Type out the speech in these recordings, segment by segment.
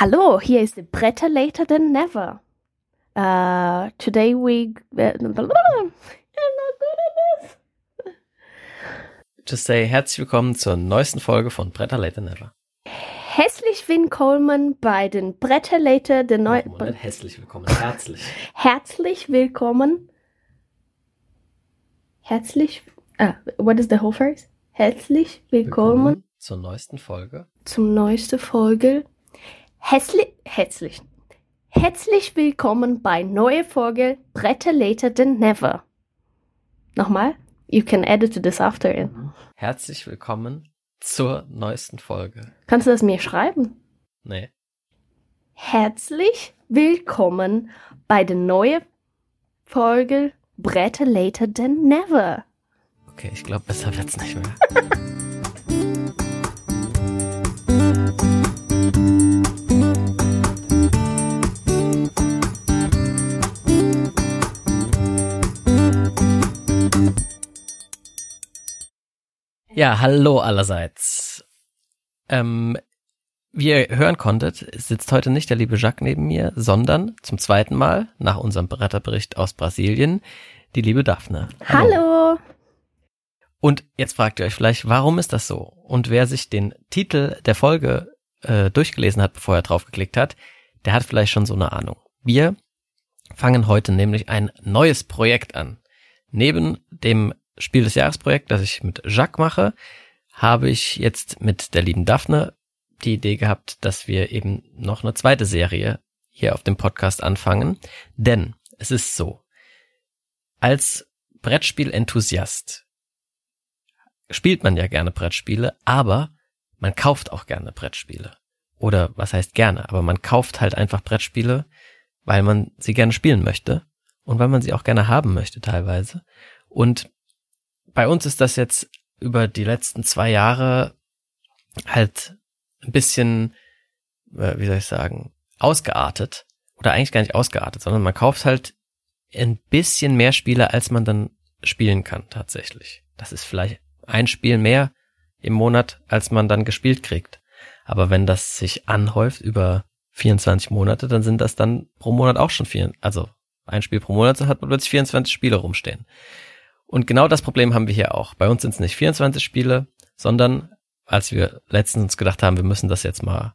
Hallo, hier ist Bretter Later Than Never. Uh, today we... I'm not good at this. Just say herzlich willkommen zur neuesten Folge von Bretter Later Never. Herzlich willkommen bei den Bretter Later Than Never. Oh, herzlich willkommen, herzlich. Herzlich willkommen. Herzlich... Ah, what is the whole phrase? Herzlich willkommen, zur neuesten Folge. zum neuesten Folge. Herzlich, herzlich, herzlich willkommen bei neue Folge Bretter Later Than Never. Nochmal? You can edit this after in. Herzlich willkommen zur neuesten Folge. Kannst du das mir schreiben? Nee. Herzlich willkommen bei der neuen Folge Bretter Later Than Never. Okay, ich glaube, besser wird's nicht mehr. Ja, hallo allerseits. Ähm, wie ihr hören konntet, sitzt heute nicht der liebe Jacques neben mir, sondern zum zweiten Mal nach unserem Bretterbericht aus Brasilien die liebe Daphne. Hallo. Und jetzt fragt ihr euch vielleicht, warum ist das so? Und wer sich den Titel der Folge äh, durchgelesen hat, bevor er draufgeklickt hat, der hat vielleicht schon so eine Ahnung. Wir fangen heute nämlich ein neues Projekt an. Neben dem Spiel des Jahresprojekt, das ich mit Jacques mache, habe ich jetzt mit der lieben Daphne die Idee gehabt, dass wir eben noch eine zweite Serie hier auf dem Podcast anfangen. Denn es ist so, als Brettspiel-Enthusiast spielt man ja gerne Brettspiele, aber man kauft auch gerne Brettspiele. Oder was heißt gerne, aber man kauft halt einfach Brettspiele, weil man sie gerne spielen möchte und weil man sie auch gerne haben möchte teilweise. Und bei uns ist das jetzt über die letzten zwei Jahre halt ein bisschen, äh, wie soll ich sagen, ausgeartet. Oder eigentlich gar nicht ausgeartet, sondern man kauft halt ein bisschen mehr Spiele, als man dann spielen kann tatsächlich. Das ist vielleicht ein Spiel mehr im Monat, als man dann gespielt kriegt. Aber wenn das sich anhäuft über 24 Monate, dann sind das dann pro Monat auch schon vier, also ein Spiel pro Monat, dann hat man plötzlich 24 Spiele rumstehen. Und genau das Problem haben wir hier auch. Bei uns sind es nicht 24 Spiele, sondern als wir letztens uns gedacht haben, wir müssen das jetzt mal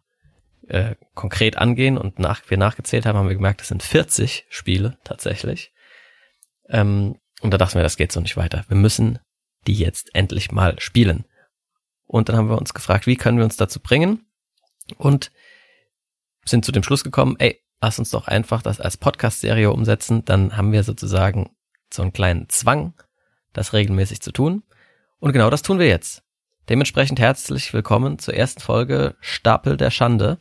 äh, konkret angehen und nach, wir nachgezählt haben, haben wir gemerkt, es sind 40 Spiele tatsächlich. Ähm, und da dachten wir, das geht so nicht weiter. Wir müssen die jetzt endlich mal spielen. Und dann haben wir uns gefragt, wie können wir uns dazu bringen? Und sind zu dem Schluss gekommen, ey, lass uns doch einfach das als Podcast-Serie umsetzen. Dann haben wir sozusagen so einen kleinen Zwang, das regelmäßig zu tun. Und genau das tun wir jetzt. Dementsprechend herzlich willkommen zur ersten Folge Stapel der Schande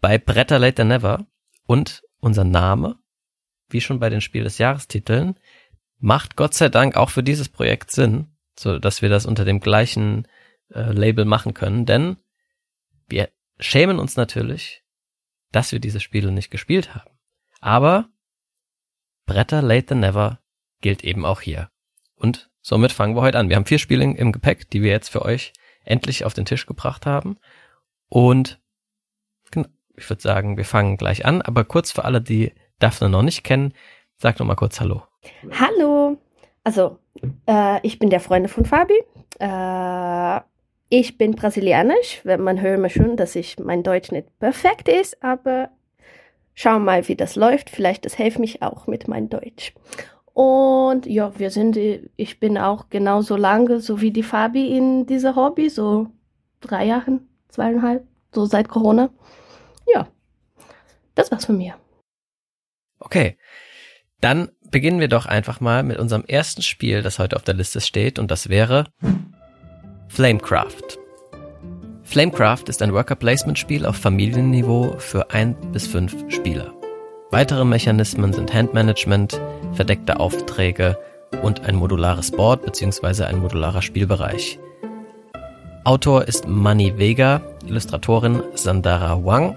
bei Bretter Later Never. Und unser Name, wie schon bei den Spiel des Jahrestiteln, macht Gott sei Dank auch für dieses Projekt Sinn, so dass wir das unter dem gleichen äh, Label machen können, denn wir schämen uns natürlich, dass wir diese Spiele nicht gespielt haben. Aber Bretter Later Never gilt eben auch hier. Und somit fangen wir heute an. Wir haben vier Spiele im Gepäck, die wir jetzt für euch endlich auf den Tisch gebracht haben. Und ich würde sagen, wir fangen gleich an. Aber kurz für alle, die Daphne noch nicht kennen, sag noch mal kurz Hallo. Hallo. Also, äh, ich bin der Freund von Fabi. Äh, ich bin brasilianisch. Man hört mir schon, dass ich mein Deutsch nicht perfekt ist, aber schauen wir mal, wie das läuft. Vielleicht das hilft mich auch mit meinem Deutsch. Und ja, wir sind, ich bin auch genauso lange, so wie die Fabi in dieser Hobby, so drei Jahren, zweieinhalb, so seit Corona. Ja, das war's von mir. Okay, dann beginnen wir doch einfach mal mit unserem ersten Spiel, das heute auf der Liste steht, und das wäre Flamecraft. Flamecraft ist ein Worker-Placement-Spiel auf Familienniveau für ein bis fünf Spieler. Weitere Mechanismen sind Handmanagement, verdeckte Aufträge und ein modulares Board bzw. ein modularer Spielbereich. Autor ist Manny Vega, Illustratorin Sandara Wang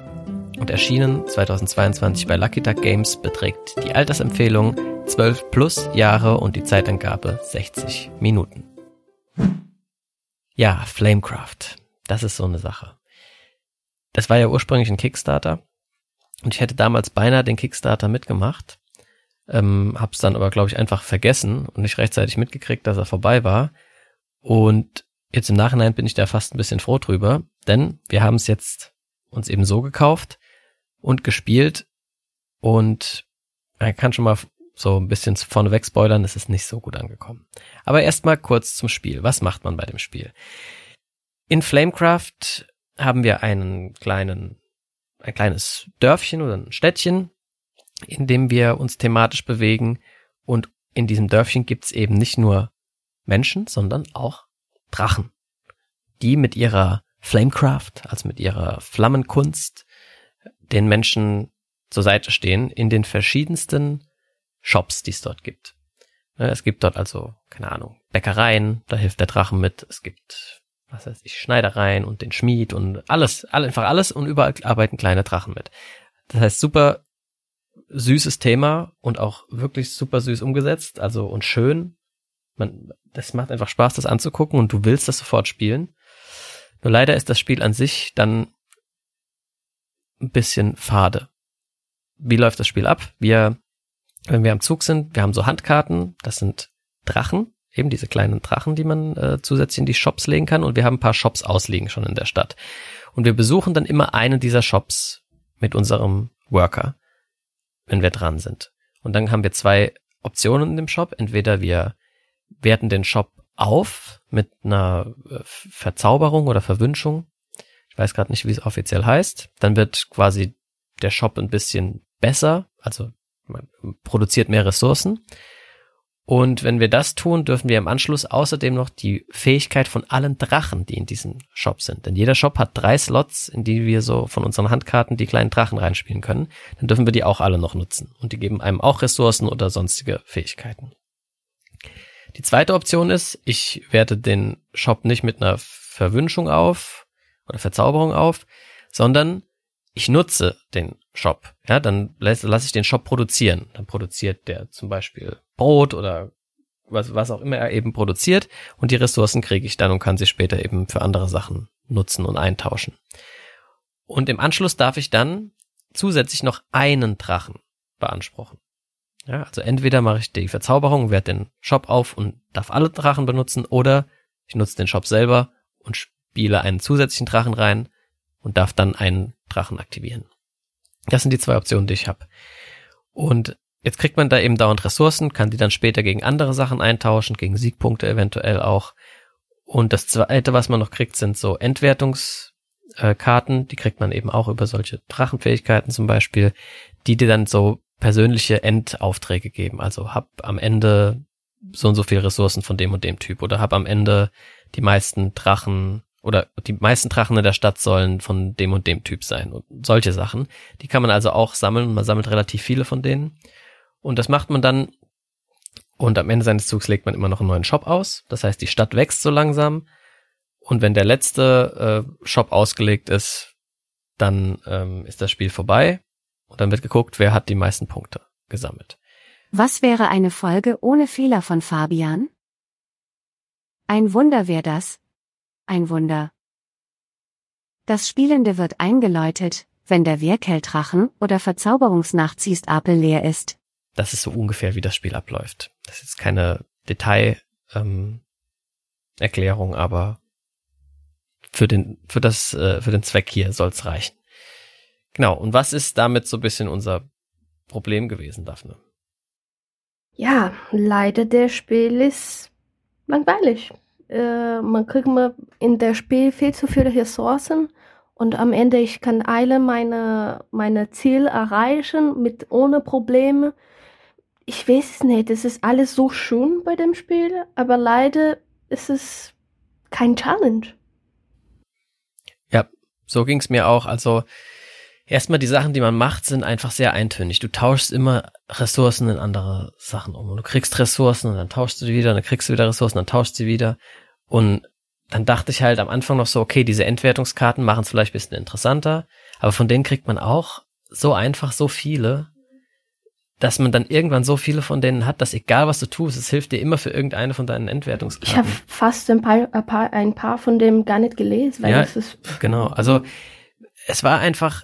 und erschienen 2022 bei Lucky Duck Games beträgt die Altersempfehlung 12 plus Jahre und die Zeitangabe 60 Minuten. Ja, Flamecraft. Das ist so eine Sache. das war ja ursprünglich ein Kickstarter und ich hätte damals beinahe den Kickstarter mitgemacht, ähm, hab's dann aber glaube ich einfach vergessen und nicht rechtzeitig mitgekriegt, dass er vorbei war und jetzt im Nachhinein bin ich da fast ein bisschen froh drüber, denn wir haben es jetzt uns eben so gekauft und gespielt und man kann schon mal so ein bisschen vorneweg spoilern, es ist nicht so gut angekommen. Aber erstmal kurz zum Spiel. Was macht man bei dem Spiel? In Flamecraft haben wir einen kleinen, ein kleines Dörfchen oder ein Städtchen, in dem wir uns thematisch bewegen und in diesem Dörfchen gibt's eben nicht nur Menschen, sondern auch Drachen, die mit ihrer Flamecraft, also mit ihrer Flammenkunst, den Menschen zur Seite stehen in den verschiedensten Shops, die es dort gibt. Ne, es gibt dort also, keine Ahnung, Bäckereien, da hilft der Drachen mit. Es gibt, was weiß ich, Schneidereien und den Schmied und alles, einfach alles und überall arbeiten kleine Drachen mit. Das heißt, super süßes Thema und auch wirklich super süß umgesetzt, also und schön. Man, das macht einfach Spaß, das anzugucken und du willst das sofort spielen. Nur leider ist das Spiel an sich dann ein bisschen fade. Wie läuft das Spiel ab? Wir wenn wir am Zug sind, wir haben so Handkarten, das sind Drachen, eben diese kleinen Drachen, die man äh, zusätzlich in die Shops legen kann und wir haben ein paar Shops ausliegen schon in der Stadt. Und wir besuchen dann immer einen dieser Shops mit unserem Worker, wenn wir dran sind. Und dann haben wir zwei Optionen in dem Shop. Entweder wir werten den Shop auf mit einer äh, Verzauberung oder Verwünschung. Ich weiß gerade nicht, wie es offiziell heißt. Dann wird quasi der Shop ein bisschen besser, also man produziert mehr Ressourcen. Und wenn wir das tun, dürfen wir im Anschluss außerdem noch die Fähigkeit von allen Drachen, die in diesem Shop sind. Denn jeder Shop hat drei Slots, in die wir so von unseren Handkarten die kleinen Drachen reinspielen können. Dann dürfen wir die auch alle noch nutzen. Und die geben einem auch Ressourcen oder sonstige Fähigkeiten. Die zweite Option ist, ich werte den Shop nicht mit einer Verwünschung auf oder Verzauberung auf, sondern ich nutze den Shop, ja, dann lasse lass ich den Shop produzieren. Dann produziert der zum Beispiel Brot oder was, was auch immer er eben produziert und die Ressourcen kriege ich dann und kann sie später eben für andere Sachen nutzen und eintauschen. Und im Anschluss darf ich dann zusätzlich noch einen Drachen beanspruchen. Ja, also entweder mache ich die Verzauberung, werde den Shop auf und darf alle Drachen benutzen oder ich nutze den Shop selber und spiele einen zusätzlichen Drachen rein und darf dann einen Drachen aktivieren. Das sind die zwei Optionen, die ich habe. Und jetzt kriegt man da eben dauernd Ressourcen, kann die dann später gegen andere Sachen eintauschen, gegen Siegpunkte eventuell auch. Und das zweite, was man noch kriegt, sind so Entwertungskarten. Die kriegt man eben auch über solche Drachenfähigkeiten zum Beispiel, die dir dann so persönliche Endaufträge geben. Also hab am Ende so und so viele Ressourcen von dem und dem Typ oder hab am Ende die meisten Drachen oder die meisten Drachen in der Stadt sollen von dem und dem Typ sein und solche Sachen. Die kann man also auch sammeln. Man sammelt relativ viele von denen. Und das macht man dann und am Ende seines Zugs legt man immer noch einen neuen Shop aus. Das heißt, die Stadt wächst so langsam. Und wenn der letzte äh, Shop ausgelegt ist, dann ähm, ist das Spiel vorbei. Und dann wird geguckt, wer hat die meisten Punkte gesammelt. Was wäre eine Folge ohne Fehler von Fabian? Ein Wunder wäre das, ein Wunder. Das Spielende wird eingeläutet, wenn der Wehrkeldrachen oder Verzauberungsnachziehstapel leer ist. Das ist so ungefähr, wie das Spiel abläuft. Das ist keine Detail, ähm, Erklärung, aber für den, für das, äh, für den Zweck hier soll's reichen. Genau. Und was ist damit so ein bisschen unser Problem gewesen, Daphne? Ja, leider der Spiel ist langweilig äh, man kriegt mir in der Spiel viel zu viele Ressourcen und am Ende ich kann alle meine meine Ziele erreichen mit ohne Probleme. Ich weiß es nicht, es ist alles so schön bei dem Spiel, aber leider ist es kein Challenge. Ja, so ging's mir auch. Also erstmal die Sachen, die man macht, sind einfach sehr eintönig. Du tauschst immer Ressourcen in andere Sachen um. Und du kriegst Ressourcen und dann tauschst du die wieder, und dann kriegst du wieder Ressourcen, dann tauschst du sie wieder. Und dann dachte ich halt am Anfang noch so, okay, diese Entwertungskarten machen es vielleicht ein bisschen interessanter, aber von denen kriegt man auch so einfach so viele, dass man dann irgendwann so viele von denen hat, dass egal was du tust, es hilft dir immer für irgendeine von deinen Entwertungskarten. Ich habe fast ein paar, ein paar, ein paar von dem gar nicht gelesen, weil ja, das ist genau. Also es war einfach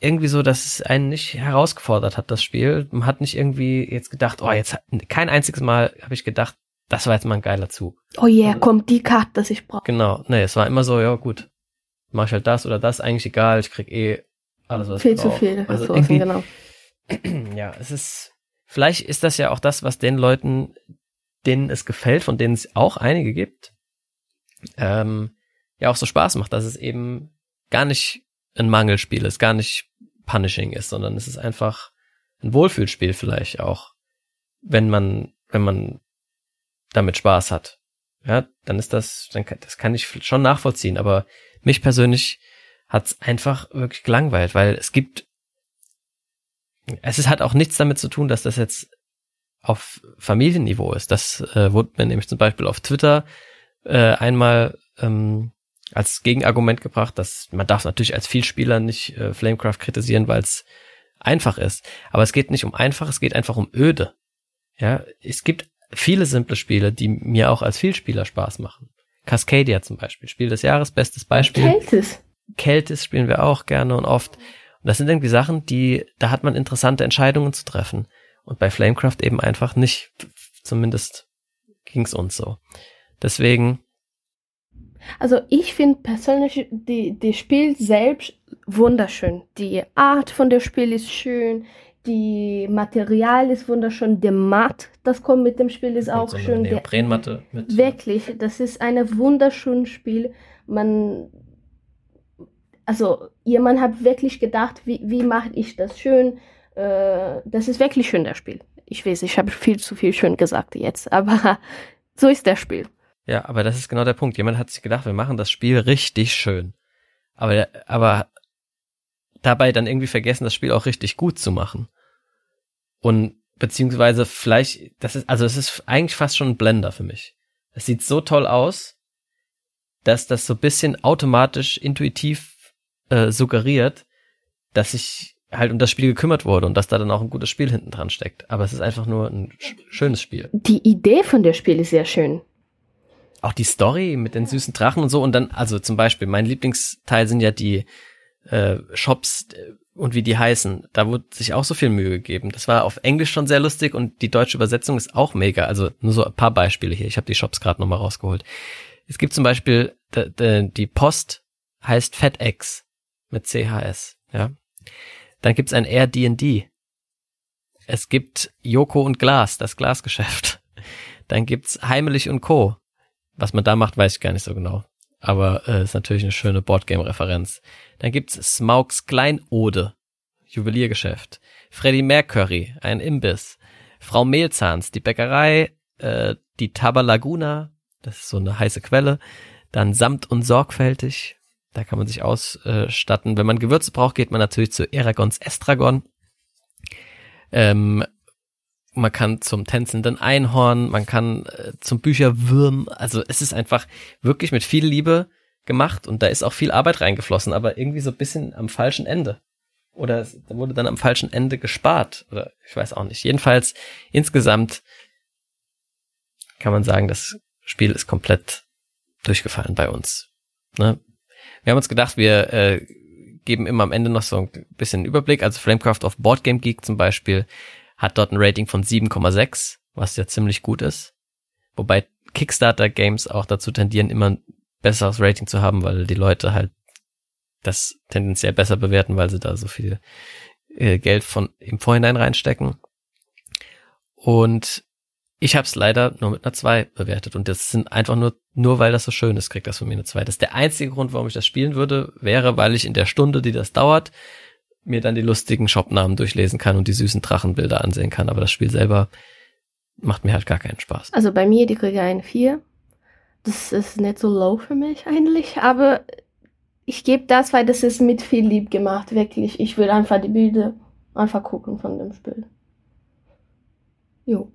irgendwie so, dass es einen nicht herausgefordert hat, das Spiel. Man hat nicht irgendwie jetzt gedacht, oh, jetzt kein einziges Mal habe ich gedacht, das war jetzt mal ein geiler Zug. Oh yeah, kommt die Karte, das ich brauche. Genau, nee, es war immer so, ja gut, mach ich halt das oder das, eigentlich egal, ich krieg eh alles, was Viel ich zu brauch. viel Also Ressourcen, genau. ja, es ist, vielleicht ist das ja auch das, was den Leuten, denen es gefällt, von denen es auch einige gibt, ähm, ja auch so Spaß macht, dass es eben gar nicht ein Mangelspiel ist, gar nicht punishing ist, sondern es ist einfach ein Wohlfühlspiel vielleicht auch, wenn man, wenn man damit Spaß hat. Ja, dann ist das, dann kann, das kann ich schon nachvollziehen, aber mich persönlich hat's einfach wirklich gelangweilt, weil es gibt es ist, hat auch nichts damit zu tun, dass das jetzt auf Familienniveau ist. Das äh, wurde mir nämlich zum Beispiel auf Twitter äh, einmal ähm, als Gegenargument gebracht, dass man darf natürlich als Vielspieler nicht äh, Flamecraft kritisieren, weil es einfach ist. Aber es geht nicht um einfach, es geht einfach um öde. Ja, es gibt viele simple Spiele, die mir auch als Vielspieler Spaß machen. Cascadia zum Beispiel, Spiel des Jahres, bestes Beispiel. Kältes. Keltis spielen wir auch gerne und oft. Und das sind irgendwie Sachen, die, da hat man interessante Entscheidungen zu treffen. Und bei Flamecraft eben einfach nicht. Zumindest ging's uns so. Deswegen, Also ich finde persönlich die, die Spiel selbst wunderschön. Die Art von der Spiel ist schön, die Material ist wunderschön, der Matt, das kommt mit dem Spiel, ist auch so eine schön. Neoprenmatte mit. wirklich, das ist ein wunderschönes Spiel. Man, also jemand hat wirklich gedacht, wie, wie mache ich das schön? Äh, das ist wirklich schön, das Spiel. Ich weiß, ich habe viel zu viel schön gesagt jetzt, aber so ist das Spiel. Ja, aber das ist genau der Punkt. Jemand hat sich gedacht, wir machen das Spiel richtig schön. Aber, aber dabei dann irgendwie vergessen, das Spiel auch richtig gut zu machen. Und beziehungsweise vielleicht, das ist, also es ist eigentlich fast schon ein Blender für mich. Es sieht so toll aus, dass das so bisschen automatisch, intuitiv äh, suggeriert, dass sich halt um das Spiel gekümmert wurde und dass da dann auch ein gutes Spiel hinten dran steckt. Aber es ist einfach nur ein sch schönes Spiel. Die Idee von der Spiel ist sehr schön. Auch die Story mit den süßen Drachen und so und dann, also zum Beispiel, mein Lieblingsteil sind ja die äh, Shops äh, und wie die heißen. Da wurde sich auch so viel Mühe gegeben. Das war auf Englisch schon sehr lustig und die deutsche Übersetzung ist auch mega. Also nur so ein paar Beispiele hier. Ich habe die Shops gerade nochmal rausgeholt. Es gibt zum Beispiel die Post heißt FedEx mit CHS, ja. Dann gibt's ein Airbnb. Es gibt Joko und Glas, das Glasgeschäft. Dann gibt's Heimelig und Co. Was man da macht, weiß ich gar nicht so genau. Aber äh, ist natürlich eine schöne Boardgame-Referenz. Dann gibt's Smaugs Kleinode, Juweliergeschäft. Freddie Mercury, ein Imbiss. Frau Mehlzahns, die Bäckerei. Äh, die Taba Laguna, das ist so eine heiße Quelle. Dann Samt und Sorgfältig, da kann man sich ausstatten. Wenn man Gewürze braucht, geht man natürlich zu Eragons Estragon. Ähm, man kann zum tänzelnden Einhorn, man kann äh, zum Bücherwürm, also es ist einfach wirklich mit viel Liebe gemacht und da ist auch viel Arbeit reingeflossen, aber irgendwie so ein bisschen am falschen Ende. Oder es wurde dann am falschen Ende gespart. Oder ich weiß auch nicht. Jedenfalls insgesamt kann man sagen, das Spiel ist komplett durchgefallen bei uns. Ne? Wir haben uns gedacht, wir äh, geben immer am Ende noch so ein bisschen Überblick. Also Flamecraft auf Boardgame Geek zum Beispiel hat dort ein Rating von 7,6, was ja ziemlich gut ist. Wobei Kickstarter Games auch dazu tendieren, immer ein besseres Rating zu haben, weil die Leute halt das tendenziell besser bewerten, weil sie da so viel äh, Geld von im Vorhinein reinstecken. Und ich habe es leider nur mit einer 2 bewertet und das sind einfach nur, nur weil das so schön ist, kriegt das von mir eine 2. Das ist der einzige Grund, warum ich das spielen würde, wäre, weil ich in der Stunde, die das dauert, mir dann die lustigen Shopnamen durchlesen kann und die süßen Drachenbilder ansehen kann. Aber das Spiel selber macht mir halt gar keinen Spaß. Also bei mir, die kriege eine 4. Das ist nicht so low für mich eigentlich, aber ich gebe das, weil das ist mit viel lieb gemacht, wirklich. Ich will einfach die Bilder einfach gucken von dem Spiel. Jo.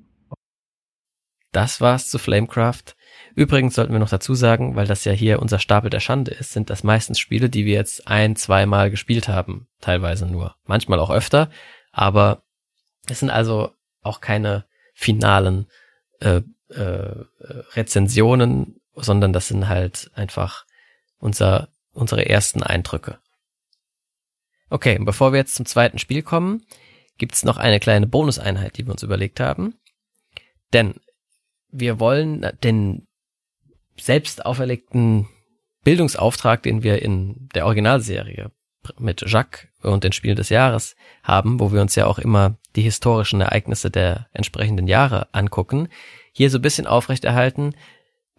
Das war's zu Flamecraft. Übrigens sollten wir noch dazu sagen, weil das ja hier unser Stapel der Schande ist, sind das meistens Spiele, die wir jetzt ein, zweimal gespielt haben. Teilweise nur. Manchmal auch öfter. Aber es sind also auch keine finalen äh, äh, Rezensionen, sondern das sind halt einfach unser, unsere ersten Eindrücke. Okay, bevor wir jetzt zum zweiten Spiel kommen, gibt's noch eine kleine Bonuseinheit, die wir uns überlegt haben. Denn wir wollen den selbst auferlegten Bildungsauftrag, den wir in der Originalserie mit Jacques und den Spielen des Jahres haben, wo wir uns ja auch immer die historischen Ereignisse der entsprechenden Jahre angucken, hier so ein bisschen aufrechterhalten,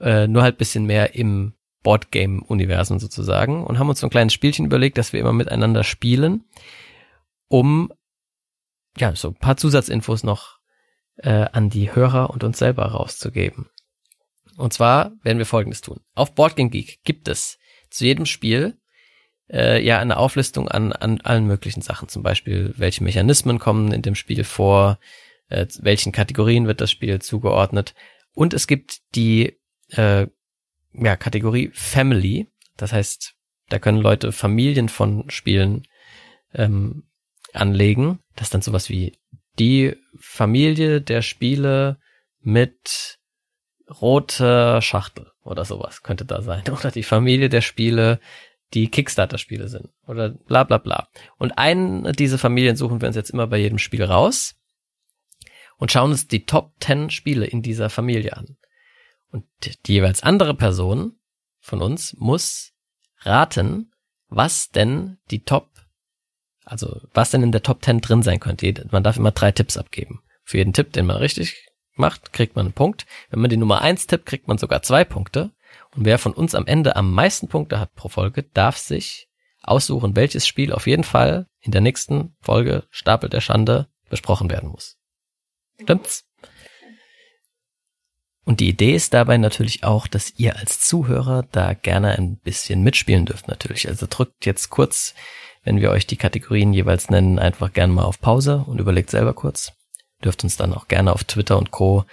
äh, nur halt bisschen mehr im Boardgame-Universum sozusagen und haben uns so ein kleines Spielchen überlegt, dass wir immer miteinander spielen, um ja so ein paar Zusatzinfos noch äh, an die Hörer und uns selber rauszugeben. Und zwar werden wir Folgendes tun. Auf Boardgame Geek gibt es zu jedem Spiel äh, ja eine Auflistung an, an allen möglichen Sachen. Zum Beispiel, welche Mechanismen kommen in dem Spiel vor, äh, welchen Kategorien wird das Spiel zugeordnet. Und es gibt die äh, ja, Kategorie Family. Das heißt, da können Leute Familien von Spielen ähm, anlegen. Das ist dann sowas wie die Familie der Spiele mit roter Schachtel oder sowas könnte da sein. Oder die Familie der Spiele, die Kickstarter-Spiele sind. Oder bla bla bla. Und eine dieser Familien suchen wir uns jetzt immer bei jedem Spiel raus und schauen uns die Top 10 Spiele in dieser Familie an. Und die jeweils andere Person von uns muss raten, was denn die Top, also was denn in der Top 10 drin sein könnte. Man darf immer drei Tipps abgeben. Für jeden Tipp, den man richtig macht, kriegt man einen Punkt. Wenn man die Nummer eins tippt, kriegt man sogar zwei Punkte. Und wer von uns am Ende am meisten Punkte hat pro Folge, darf sich aussuchen, welches Spiel auf jeden Fall in der nächsten Folge Stapel der Schande besprochen werden muss. Stimmt's? Und die Idee ist dabei natürlich auch, dass ihr als Zuhörer da gerne ein bisschen mitspielen dürft natürlich. Also drückt jetzt kurz, wenn wir euch die Kategorien jeweils nennen, einfach gerne mal auf Pause und überlegt selber kurz. Dürft uns dann auch gerne auf Twitter und Co.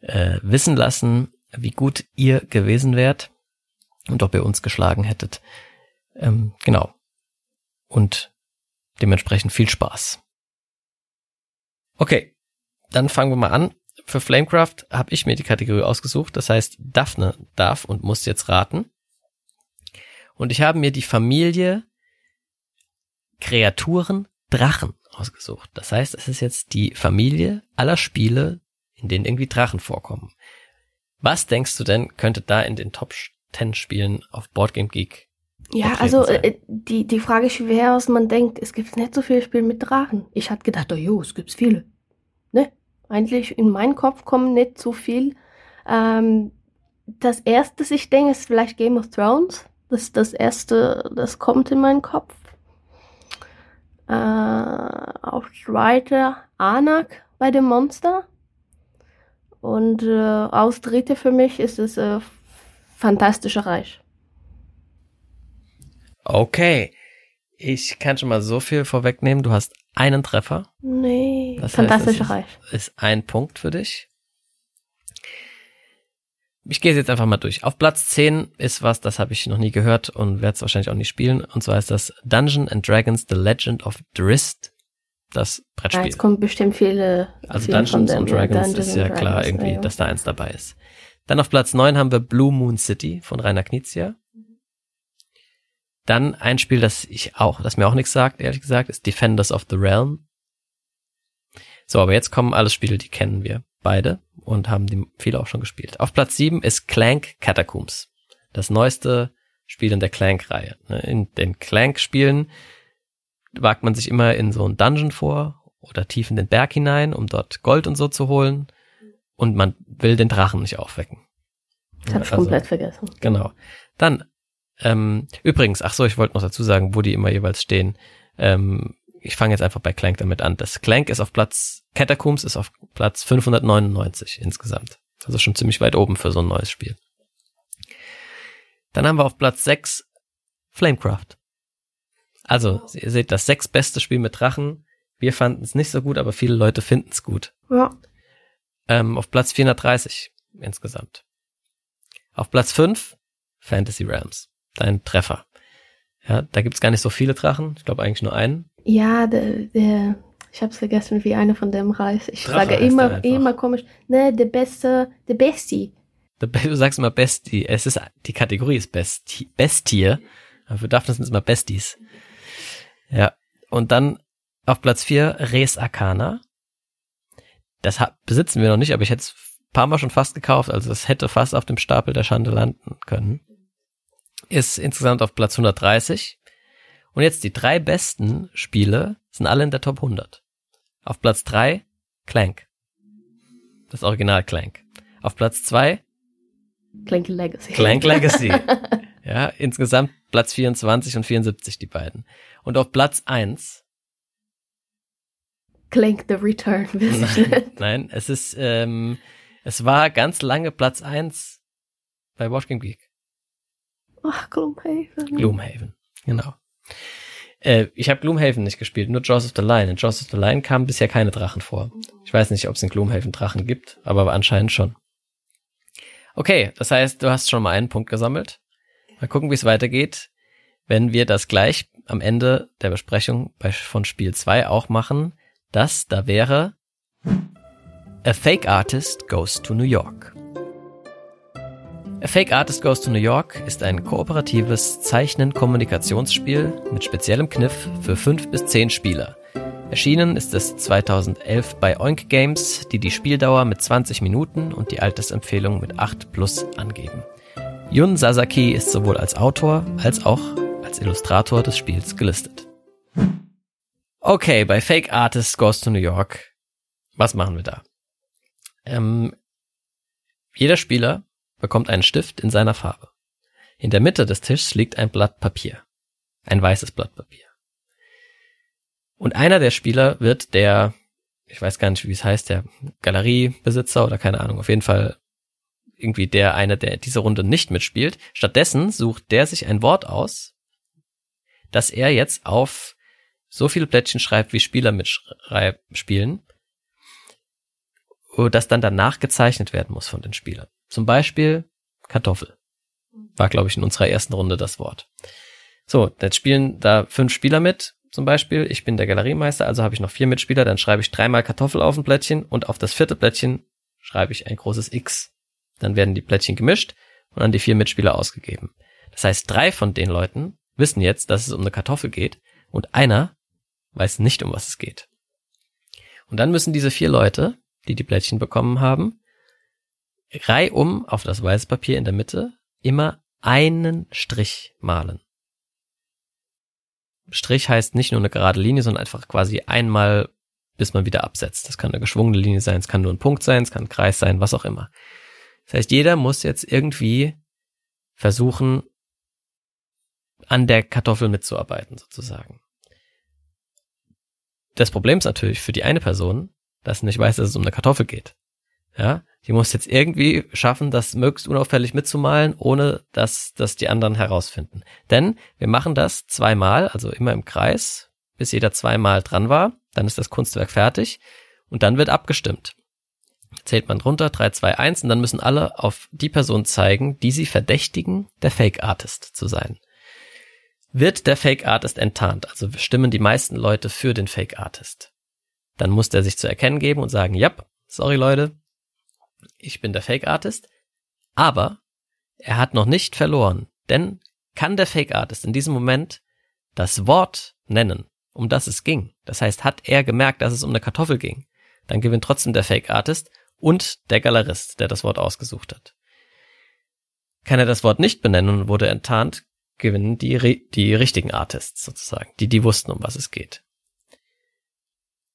Äh, wissen lassen, wie gut ihr gewesen wärt und ob ihr uns geschlagen hättet. Ähm, genau. Und dementsprechend viel Spaß. Okay, dann fangen wir mal an für Flamecraft habe ich mir die Kategorie ausgesucht. Das heißt, Daphne darf und muss jetzt raten. Und ich habe mir die Familie Kreaturen Drachen ausgesucht. Das heißt, es ist jetzt die Familie aller Spiele, in denen irgendwie Drachen vorkommen. Was denkst du denn, könnte da in den Top 10 Spielen auf Boardgame Geek? Ja, also äh, die, die Frage ist schwer, was man denkt. Es gibt nicht so viele Spiele mit Drachen. Ich hatte gedacht, oh jo, es gibt viele. Eigentlich in meinen Kopf kommen nicht so viel. Ähm, das erste, das ich denke, ist vielleicht Game of Thrones. Das ist das erste, das kommt in meinen Kopf. Äh, auf Strider Anak bei dem Monster. Und äh, aus dritte für mich ist es äh, Fantastische Reich. Okay. Ich kann schon mal so viel vorwegnehmen. Du hast einen Treffer. Nee, das fantastischer Reich. Ist ein Punkt für dich. Ich gehe jetzt einfach mal durch. Auf Platz 10 ist was, das habe ich noch nie gehört und werde es wahrscheinlich auch nicht spielen. Und zwar ist das Dungeon and Dragons The Legend of Drizzt. Das Brettspiel. Ja, jetzt kommen bestimmt viele. Also viele Dungeons and Dragons Dungeons ist ja Dragons, klar irgendwie, ja. dass da eins dabei ist. Dann auf Platz 9 haben wir Blue Moon City von Rainer Knizia. Dann ein Spiel, das ich auch, das mir auch nichts sagt, ehrlich gesagt, ist Defenders of the Realm. So, aber jetzt kommen alles Spiele, die kennen wir beide und haben die viele auch schon gespielt. Auf Platz 7 ist Clank Catacombs. Das neueste Spiel in der Clank-Reihe. Ne, in den Clank-Spielen wagt man sich immer in so einen Dungeon vor oder tief in den Berg hinein, um dort Gold und so zu holen. Und man will den Drachen nicht aufwecken. Das hab ich also, komplett vergessen. Genau. Dann ähm, übrigens, ach so, ich wollte noch dazu sagen, wo die immer jeweils stehen. Ähm, ich fange jetzt einfach bei Clank damit an. Das Clank ist auf Platz, Catacombs ist auf Platz 599 insgesamt. Also schon ziemlich weit oben für so ein neues Spiel. Dann haben wir auf Platz 6 Flamecraft. Also, ihr seht, das sechs beste Spiel mit Drachen. Wir fanden es nicht so gut, aber viele Leute finden es gut. Ja. Ähm, auf Platz 430 insgesamt. Auf Platz 5 Fantasy Realms dein Treffer. Ja, da gibt's gar nicht so viele Drachen. Ich glaube eigentlich nur einen. Ja, der, der ich habe vergessen, wie einer von dem heißt. Ich Drache sage immer, immer komisch. Ne, der beste, der Bestie. Du sagst immer Bestie. Es ist, die Kategorie ist Bestie, Bestie. Aber für Daphne sind es immer Besties. Ja. Und dann auf Platz 4 Res Arcana. Das besitzen wir noch nicht, aber ich hätte es ein paar Mal schon fast gekauft, also es hätte fast auf dem Stapel der Schande landen können. Ist insgesamt auf Platz 130. Und jetzt die drei besten Spiele sind alle in der Top 100. Auf Platz 3 Clank. Das Original Clank. Auf Platz 2 Clank Legacy. Clank Legacy. ja, insgesamt Platz 24 und 74 die beiden. Und auf Platz 1 Clank the Return. Nein, nein, es ist, ähm, es war ganz lange Platz 1 bei Watch Game Geek. Ach, Gloomhaven. Gloomhaven, genau. Äh, ich habe Gloomhaven nicht gespielt, nur Jaws of the Lion. In Jaws of the Lion kamen bisher keine Drachen vor. Ich weiß nicht, ob es in Gloomhaven Drachen gibt, aber anscheinend schon. Okay, das heißt, du hast schon mal einen Punkt gesammelt. Mal gucken, wie es weitergeht, wenn wir das gleich am Ende der Besprechung bei, von Spiel 2 auch machen. Das da wäre A Fake Artist Goes to New York. Fake Artist Goes to New York ist ein kooperatives Zeichnen-Kommunikationsspiel mit speziellem Kniff für fünf bis zehn Spieler. Erschienen ist es 2011 bei Oink Games, die die Spieldauer mit 20 Minuten und die Altersempfehlung mit 8 plus angeben. Jun Sasaki ist sowohl als Autor als auch als Illustrator des Spiels gelistet. Okay, bei Fake Artist Goes to New York, was machen wir da? Ähm, jeder Spieler bekommt einen Stift in seiner Farbe. In der Mitte des Tisches liegt ein Blatt Papier. Ein weißes Blatt Papier. Und einer der Spieler wird der, ich weiß gar nicht, wie es heißt, der Galeriebesitzer oder keine Ahnung, auf jeden Fall irgendwie der eine, der diese Runde nicht mitspielt. Stattdessen sucht der sich ein Wort aus, das er jetzt auf so viele Plättchen schreibt, wie Spieler mitspielen, das dann danach gezeichnet werden muss von den Spielern. Zum Beispiel Kartoffel. War, glaube ich, in unserer ersten Runde das Wort. So, jetzt spielen da fünf Spieler mit, zum Beispiel. Ich bin der Galeriemeister, also habe ich noch vier Mitspieler, dann schreibe ich dreimal Kartoffel auf ein Plättchen und auf das vierte Plättchen schreibe ich ein großes X. Dann werden die Plättchen gemischt und an die vier Mitspieler ausgegeben. Das heißt, drei von den Leuten wissen jetzt, dass es um eine Kartoffel geht und einer weiß nicht, um was es geht. Und dann müssen diese vier Leute, die die Plättchen bekommen haben, reihum auf das weiße Papier in der Mitte immer einen Strich malen. Strich heißt nicht nur eine gerade Linie, sondern einfach quasi einmal, bis man wieder absetzt. Das kann eine geschwungene Linie sein, es kann nur ein Punkt sein, es kann ein Kreis sein, was auch immer. Das heißt, jeder muss jetzt irgendwie versuchen, an der Kartoffel mitzuarbeiten, sozusagen. Das Problem ist natürlich für die eine Person, dass sie nicht weiß, dass es um eine Kartoffel geht. Ja, die muss jetzt irgendwie schaffen, das möglichst unauffällig mitzumalen, ohne dass das die anderen herausfinden. Denn wir machen das zweimal, also immer im Kreis, bis jeder zweimal dran war. Dann ist das Kunstwerk fertig und dann wird abgestimmt. Zählt man runter, 3, 2, 1 und dann müssen alle auf die Person zeigen, die sie verdächtigen, der Fake Artist zu sein. Wird der Fake Artist enttarnt, also stimmen die meisten Leute für den Fake Artist, dann muss der sich zu erkennen geben und sagen, ja, sorry Leute, ich bin der Fake Artist, aber er hat noch nicht verloren, denn kann der Fake Artist in diesem Moment das Wort nennen, um das es ging. Das heißt, hat er gemerkt, dass es um eine Kartoffel ging, dann gewinnt trotzdem der Fake Artist und der Galerist, der das Wort ausgesucht hat. Kann er das Wort nicht benennen und wurde enttarnt, gewinnen die, die richtigen Artists sozusagen, die, die wussten, um was es geht.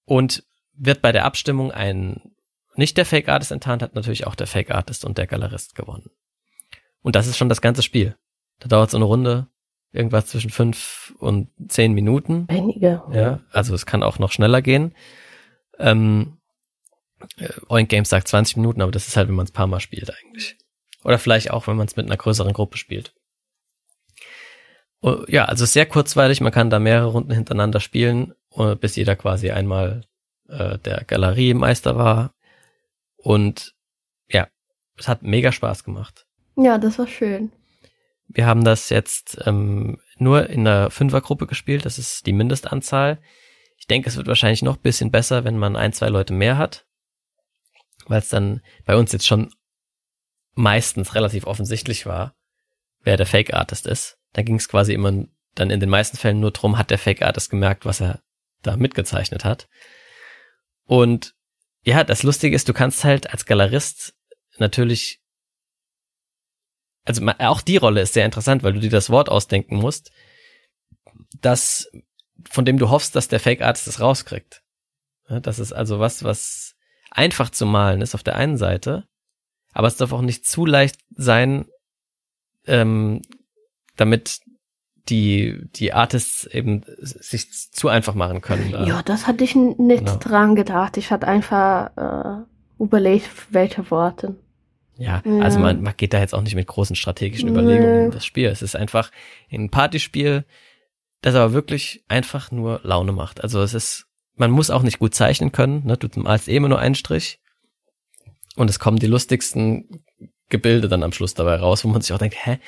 Und wird bei der Abstimmung ein nicht der Fake Artist enttarnt, hat natürlich auch der Fake Artist und der Galerist gewonnen. Und das ist schon das ganze Spiel. Da dauert so eine Runde irgendwas zwischen fünf und zehn Minuten. Einige. Ja, also es kann auch noch schneller gehen. Ähm, äh, Oink Games sagt 20 Minuten, aber das ist halt, wenn man es paar Mal spielt eigentlich. Oder vielleicht auch, wenn man es mit einer größeren Gruppe spielt. Oh, ja, also sehr kurzweilig, man kann da mehrere Runden hintereinander spielen, äh, bis jeder quasi einmal äh, der Galeriemeister war und ja, es hat mega Spaß gemacht. Ja, das war schön. Wir haben das jetzt ähm, nur in einer Fünfergruppe gespielt, das ist die Mindestanzahl. Ich denke, es wird wahrscheinlich noch bisschen besser, wenn man ein, zwei Leute mehr hat, weil es dann bei uns jetzt schon meistens relativ offensichtlich war, wer der Fake Artist ist. Da ging es quasi immer dann in den meisten Fällen nur drum, hat der Fake Artist gemerkt, was er da mitgezeichnet hat. Und ja, das Lustige ist, du kannst halt als Galerist natürlich, also auch die Rolle ist sehr interessant, weil du dir das Wort ausdenken musst, das, von dem du hoffst, dass der Fake Artist es rauskriegt. Das ist also was, was einfach zu malen ist auf der einen Seite, aber es darf auch nicht zu leicht sein, ähm, damit die, die Artists eben sich zu einfach machen können. Ja, das hatte ich nicht genau. dran gedacht. Ich hatte einfach äh, überlegt, welche Worte. Ja, ja, also man, man geht da jetzt auch nicht mit großen strategischen Überlegungen in das Spiel. Es ist einfach ein Partyspiel, das aber wirklich einfach nur Laune macht. Also es ist, man muss auch nicht gut zeichnen können. Ne? Du malst eh immer nur einen Strich. Und es kommen die lustigsten Gebilde dann am Schluss dabei raus, wo man sich auch denkt, hä,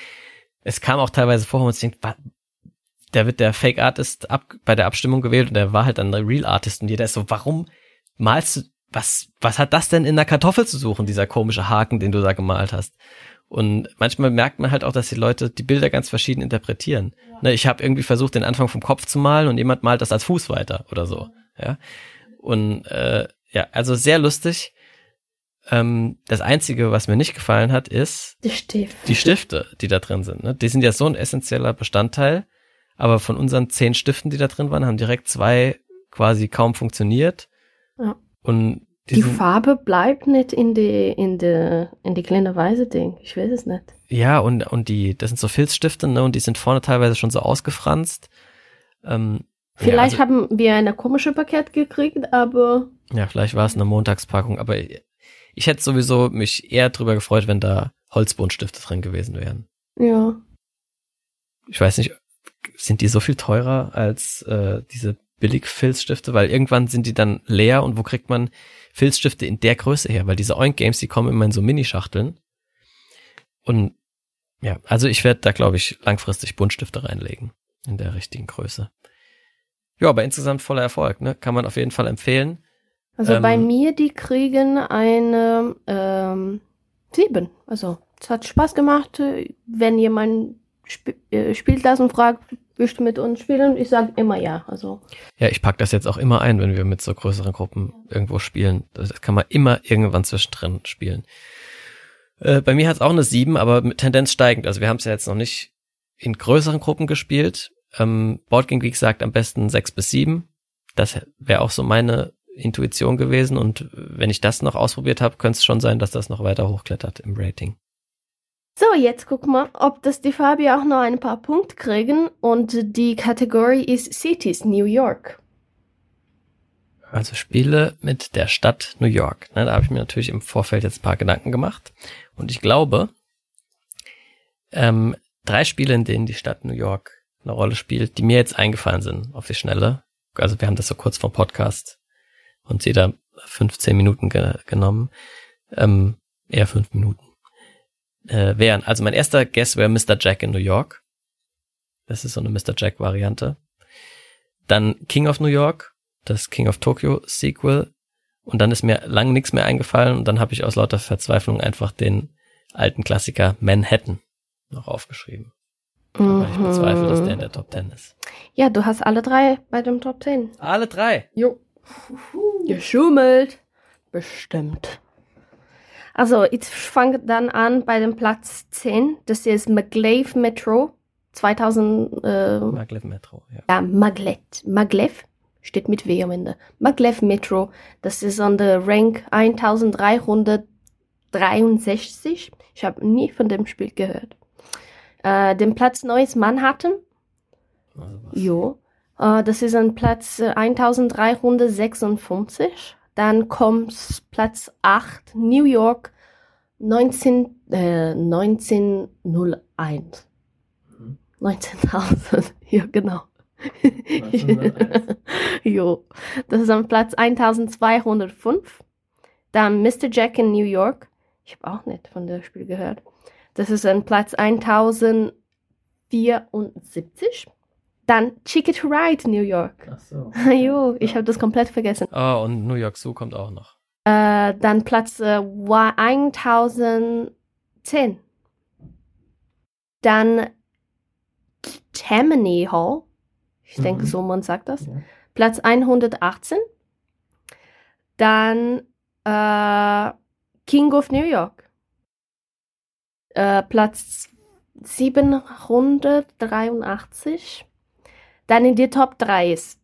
es kam auch teilweise vor, wo man sich denkt, der wird der Fake Artist ab, bei der Abstimmung gewählt und der war halt dann der Real Artist und jeder ist so, warum malst du, was, was hat das denn in der Kartoffel zu suchen, dieser komische Haken, den du da gemalt hast? Und manchmal merkt man halt auch, dass die Leute die Bilder ganz verschieden interpretieren. Ja. Ne, ich habe irgendwie versucht, den Anfang vom Kopf zu malen und jemand malt das als Fuß weiter oder so. Ja. Und äh, ja, also sehr lustig. Ähm, das Einzige, was mir nicht gefallen hat, ist die Stifte, die Stifte, die da drin sind. Ne? Die sind ja so ein essentieller Bestandteil, aber von unseren zehn Stiften, die da drin waren, haben direkt zwei quasi kaum funktioniert. Ja. Und die Farbe bleibt nicht in die in die in die kleine Weise Ding. Ich weiß es nicht. Ja und und die das sind so Filzstifte ne und die sind vorne teilweise schon so ausgefranst. Ähm, vielleicht ja, also, haben wir eine komische Paket gekriegt, aber ja vielleicht war es eine Montagspackung, aber ich hätte sowieso mich eher drüber gefreut, wenn da Holzbuntstifte drin gewesen wären. Ja. Ich weiß nicht, sind die so viel teurer als äh, diese Billig-Filzstifte? Weil irgendwann sind die dann leer und wo kriegt man Filzstifte in der Größe her? Weil diese Oink Games, die kommen immer in so Minischachteln. Und ja, also ich werde da, glaube ich, langfristig Buntstifte reinlegen. In der richtigen Größe. Ja, aber insgesamt voller Erfolg, ne? Kann man auf jeden Fall empfehlen. Also ähm, bei mir, die kriegen eine ähm, sieben. Also es hat Spaß gemacht. Wenn jemand sp äh, spielt das und fragt, willst du mit uns spielen? Ich sage immer ja. Also ja, ich pack das jetzt auch immer ein, wenn wir mit so größeren Gruppen irgendwo spielen. Das kann man immer irgendwann zwischendrin spielen. Äh, bei mir hat es auch eine sieben, aber mit Tendenz steigend. Also wir haben es ja jetzt noch nicht in größeren Gruppen gespielt. Ähm, Board Game Geek sagt am besten sechs bis sieben. Das wäre auch so meine Intuition gewesen und wenn ich das noch ausprobiert habe, könnte es schon sein, dass das noch weiter hochklettert im Rating. So, jetzt guck mal, ob das die Farbe auch noch ein paar Punkte kriegen und die Kategorie ist Cities New York. Also Spiele mit der Stadt New York. Da habe ich mir natürlich im Vorfeld jetzt ein paar Gedanken gemacht und ich glaube, ähm, drei Spiele, in denen die Stadt New York eine Rolle spielt, die mir jetzt eingefallen sind auf die Schnelle. Also wir haben das so kurz vom Podcast und jeder 15 Minuten ge genommen. Ähm, eher fünf Minuten. Äh, wären. Also mein erster Guess wäre Mr. Jack in New York. Das ist so eine Mr. Jack-Variante. Dann King of New York, das King of Tokyo Sequel. Und dann ist mir lang nichts mehr eingefallen und dann habe ich aus lauter Verzweiflung einfach den alten Klassiker Manhattan noch aufgeschrieben. Mhm. Weil ich bezweifle, dass der in der Top 10 ist. Ja, du hast alle drei bei dem Top 10. Alle drei? Jo. Geschummelt. Bestimmt. Also, ich fange dann an bei dem Platz 10. Das ist Maglev Metro. 2000. Äh, Maglev Metro, ja. Ja, Maglev. Maglev steht mit W am Ende. Maglev Metro. Das ist an der Rank 1363. Ich habe nie von dem Spiel gehört. Äh, den Platz 9 ist Manhattan. Also jo. Äh, das ist an Platz 1356. Äh, Dann kommt Platz 8, New York 19, äh, 1901. Mhm. 19.000, ja genau. jo, das ist am Platz 1205. Dann Mr. Jack in New York. Ich habe auch nicht von dem Spiel gehört. Das ist an Platz 1074. Dann Ticket to Ride New York. Ach so. jo, ich habe das komplett vergessen. Oh, und New York Zoo kommt auch noch. Äh, dann Platz äh, 1010. Dann Tammany Hall. Ich Mhm. denke, so man sagt das. Ja. Platz 118. Dann äh, King of New York. Äh, Platz 783. Dann in die Top 3 ist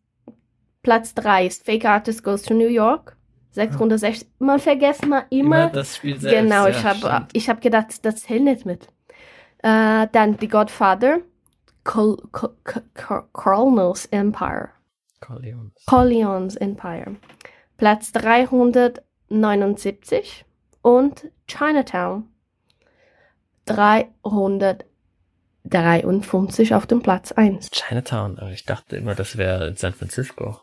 Platz 3 ist Fake Artist Goes to New York. 660. Man vergisst mal immer. das Spiel selbst. genau, ja, ich habe stimmt. ich hab gedacht, das zählt nicht mit. Äh, dann The Godfather. Col Col Col Colonel's Empire. Corleones. Corleone's Empire. Platz 379 und Chinatown 353 auf dem Platz 1. Chinatown, aber ich dachte immer, das wäre in San Francisco.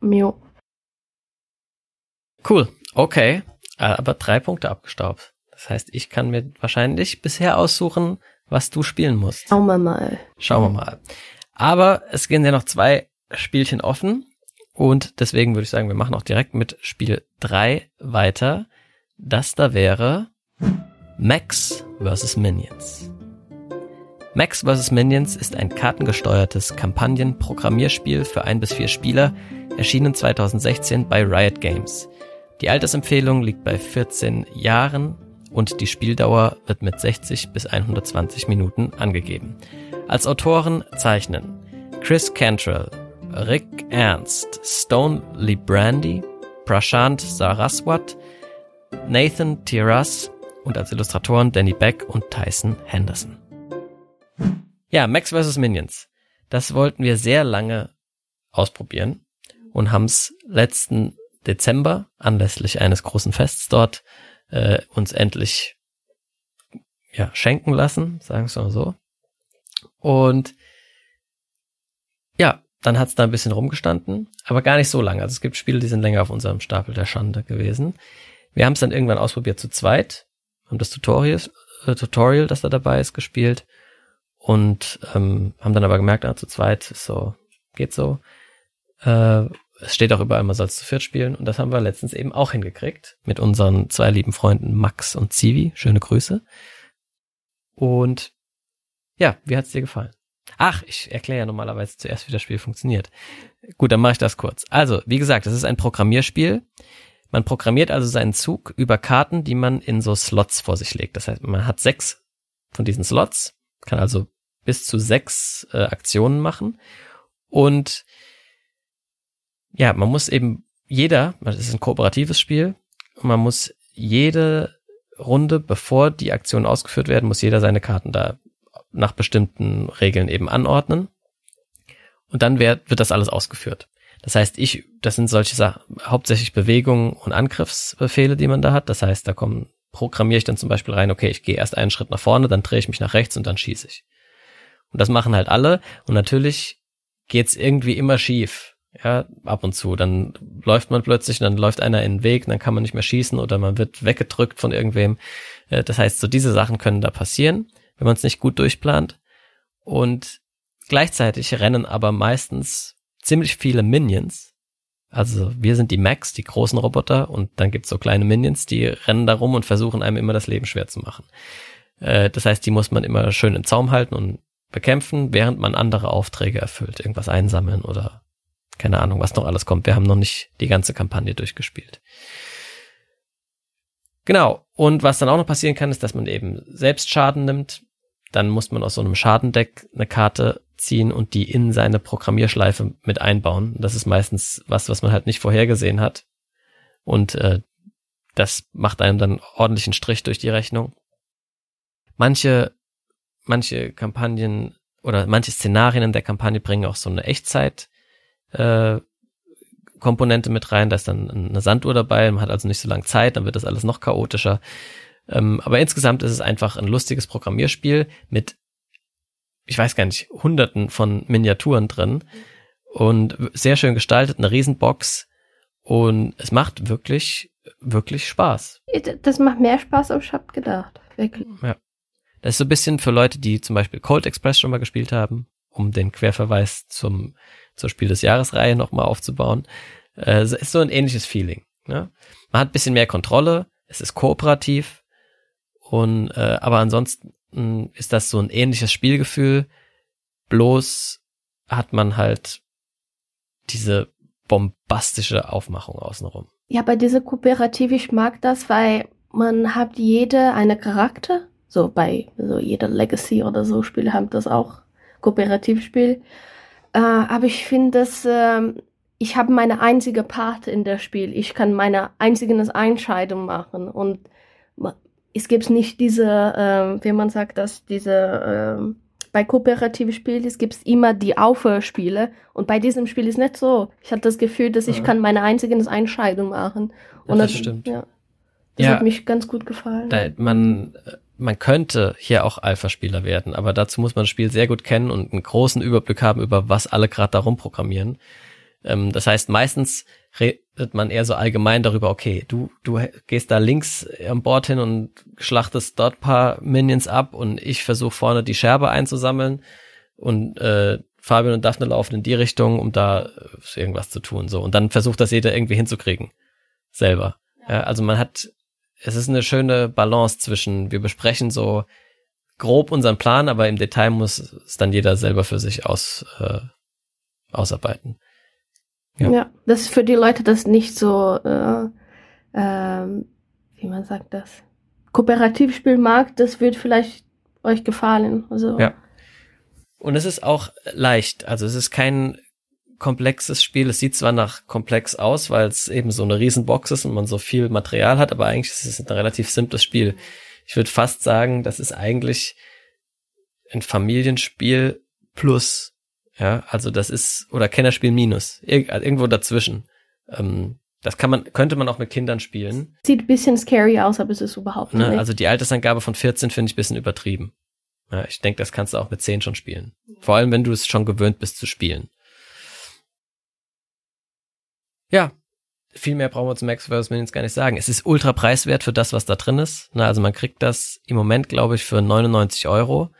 Mio. Cool, okay. Äh, Aber drei Punkte abgestaubt. Das heißt, ich kann mir wahrscheinlich bisher aussuchen, was du spielen musst. Schauen wir mal. Schauen wir mal. Aber es gehen ja noch zwei Spielchen offen. Und deswegen würde ich sagen, wir machen auch direkt mit Spiel 3 weiter. Das da wäre Max vs. Minions. Max vs. Minions ist ein kartengesteuertes Kampagnen-Programmierspiel für ein bis vier Spieler, erschienen 2016 bei Riot Games. Die Altersempfehlung liegt bei 14 Jahren und die Spieldauer wird mit 60 bis 120 Minuten angegeben. Als Autoren zeichnen Chris Cantrell, Rick Ernst, Stone Librandi, Prashant Saraswat, Nathan Tiras und als Illustratoren Danny Beck und Tyson Henderson. Ja, Max vs. Minions. Das wollten wir sehr lange ausprobieren und haben es letzten Dezember anlässlich eines großen Fests dort äh, uns endlich ja, schenken lassen, sagen wir mal so. Und ja, dann hat es da ein bisschen rumgestanden, aber gar nicht so lange. Also es gibt Spiele, die sind länger auf unserem Stapel der Schande gewesen. Wir haben es dann irgendwann ausprobiert zu zweit, haben das Tutorial, äh, Tutorial, das da dabei ist, gespielt und ähm, haben dann aber gemerkt, ah, zu zweit ist so, geht so. Äh, es steht auch überall, man soll es zu viert spielen und das haben wir letztens eben auch hingekriegt mit unseren zwei lieben Freunden Max und Zivi. Schöne Grüße. Und ja, wie hat's dir gefallen? Ach, ich erkläre ja normalerweise zuerst, wie das Spiel funktioniert. Gut, dann mache ich das kurz. Also, wie gesagt, es ist ein Programmierspiel. Man programmiert also seinen Zug über Karten, die man in so Slots vor sich legt. Das heißt, man hat sechs von diesen Slots, kann also bis zu sechs äh, Aktionen machen. Und ja, man muss eben jeder, das ist ein kooperatives Spiel, man muss jede Runde, bevor die Aktionen ausgeführt werden, muss jeder seine Karten da nach bestimmten Regeln eben anordnen. Und dann wird, wird das alles ausgeführt. Das heißt, ich, das sind solche Sachen, hauptsächlich Bewegungen und Angriffsbefehle, die man da hat. Das heißt, da kommen, programmiere ich dann zum Beispiel rein, okay, ich gehe erst einen Schritt nach vorne, dann drehe ich mich nach rechts und dann schieße ich. Und das machen halt alle. Und natürlich geht's irgendwie immer schief. Ja, ab und zu. Dann läuft man plötzlich, dann läuft einer in den Weg, dann kann man nicht mehr schießen oder man wird weggedrückt von irgendwem. Äh, Das heißt, so diese Sachen können da passieren, wenn man es nicht gut durchplant. Und gleichzeitig rennen aber meistens ziemlich viele Minions. Also wir sind die Max, die großen Roboter, und dann gibt's so kleine Minions, die rennen da rum und versuchen einem immer das Leben schwer zu machen. Äh, Das heißt, die muss man immer schön im Zaum halten und bekämpfen, während man andere Aufträge erfüllt, irgendwas einsammeln oder keine Ahnung, was noch alles kommt. Wir haben noch nicht die ganze Kampagne durchgespielt. Genau. Und was dann auch noch passieren kann, ist, dass man eben selbst Schaden nimmt. Dann muss man aus so einem Schadendeck eine Karte ziehen und die in seine Programmierschleife mit einbauen. Das ist meistens was, was man halt nicht vorhergesehen hat. Und äh, das macht einem dann ordentlichen Strich durch die Rechnung. Manche, manche Kampagnen oder manche Szenarien in der Kampagne bringen auch so eine Echtzeit äh, Komponente mit rein, da ist dann eine Sanduhr dabei, man hat also nicht so lange Zeit, dann wird das alles noch chaotischer. Ähm, aber insgesamt ist es einfach ein lustiges Programmierspiel mit, ich weiß gar nicht, hunderten von Miniaturen drin und sehr schön gestaltet, eine Riesenbox und es macht wirklich, wirklich Spaß. Das macht mehr Spaß, als ich hab gedacht. Wirklich. Das ist so ein bisschen für Leute, die zum Beispiel Cold Express schon mal gespielt haben, um den Querverweis zum, zur Spiel des Jahresreihe nochmal aufzubauen. Äh, ist so ein ähnliches Feeling. Ne? Man hat ein bisschen mehr Kontrolle, es ist kooperativ und äh, aber ansonsten ist das so ein ähnliches Spielgefühl bloß hat man halt diese bombastische Aufmachung außenrum. Ja, bei dieser Kooperative, ich mag das, weil man hat jede eine Charakter. So bei so jeder Legacy oder so Spiele haben das auch Kooperativspiel. Äh, aber ich finde, dass äh, ich habe meine einzige Part in der Spiel. Ich kann meine einzige Entscheidung machen und es gibt nicht diese, äh, wie man sagt, dass diese äh, bei kooperativen Spielen gibt es immer die Aufhörspiele und bei diesem Spiel ist nicht so. Ich habe das Gefühl, dass ich ja. kann meine einzige Entscheidung machen. Und das, das stimmt. Ja, das ja, hat mich ganz gut gefallen. Da, man, man könnte hier auch Alpha-Spieler werden, aber dazu muss man das Spiel sehr gut kennen und einen großen Überblick haben über was alle gerade darum programmieren. Ähm, das heißt, meistens redet man eher so allgemein darüber, okay, du, du gehst da links am Bord hin und schlachtest dort paar Minions ab und ich versuche vorne die Scherbe einzusammeln und äh, Fabian und Daphne laufen in die Richtung, um da äh, irgendwas zu tun. So. Und dann versucht das jeder irgendwie hinzukriegen. Selber. Ja, also man hat, es ist eine schöne Balance zwischen, wir besprechen so grob unseren Plan, aber im Detail muss es dann jeder selber für sich aus, äh, ausarbeiten. Ja. ja, das ist für die Leute das nicht so, äh, äh, wie man sagt das, Kooperativspiel mag, das wird vielleicht euch gefallen. Also. Ja. Und es ist auch leicht, also es ist kein komplexes Spiel. Es sieht zwar nach komplex aus, weil es eben so eine Riesenbox ist und man so viel Material hat, aber eigentlich ist es ein relativ simples Spiel. Ich würde fast sagen, das ist eigentlich ein Familienspiel plus ja, also das ist, oder Kennerspiel minus, Ir also irgendwo dazwischen. Ähm, das kann man, könnte man auch mit Kindern spielen. Sieht ein bisschen scary aus, aber es ist überhaupt ne? nicht. Also die Altersangabe von 14 finde ich ein bisschen übertrieben. Ja, ich denke, das kannst du auch mit 10 schon spielen. Vor allem, wenn du es schon gewöhnt bist zu spielen. Ja, viel mehr brauchen wir zu Max vs. Minions gar nicht sagen. Es ist ultra preiswert für das, was da drin ist. Na, also man kriegt das im Moment, glaube ich, für 99 Euro.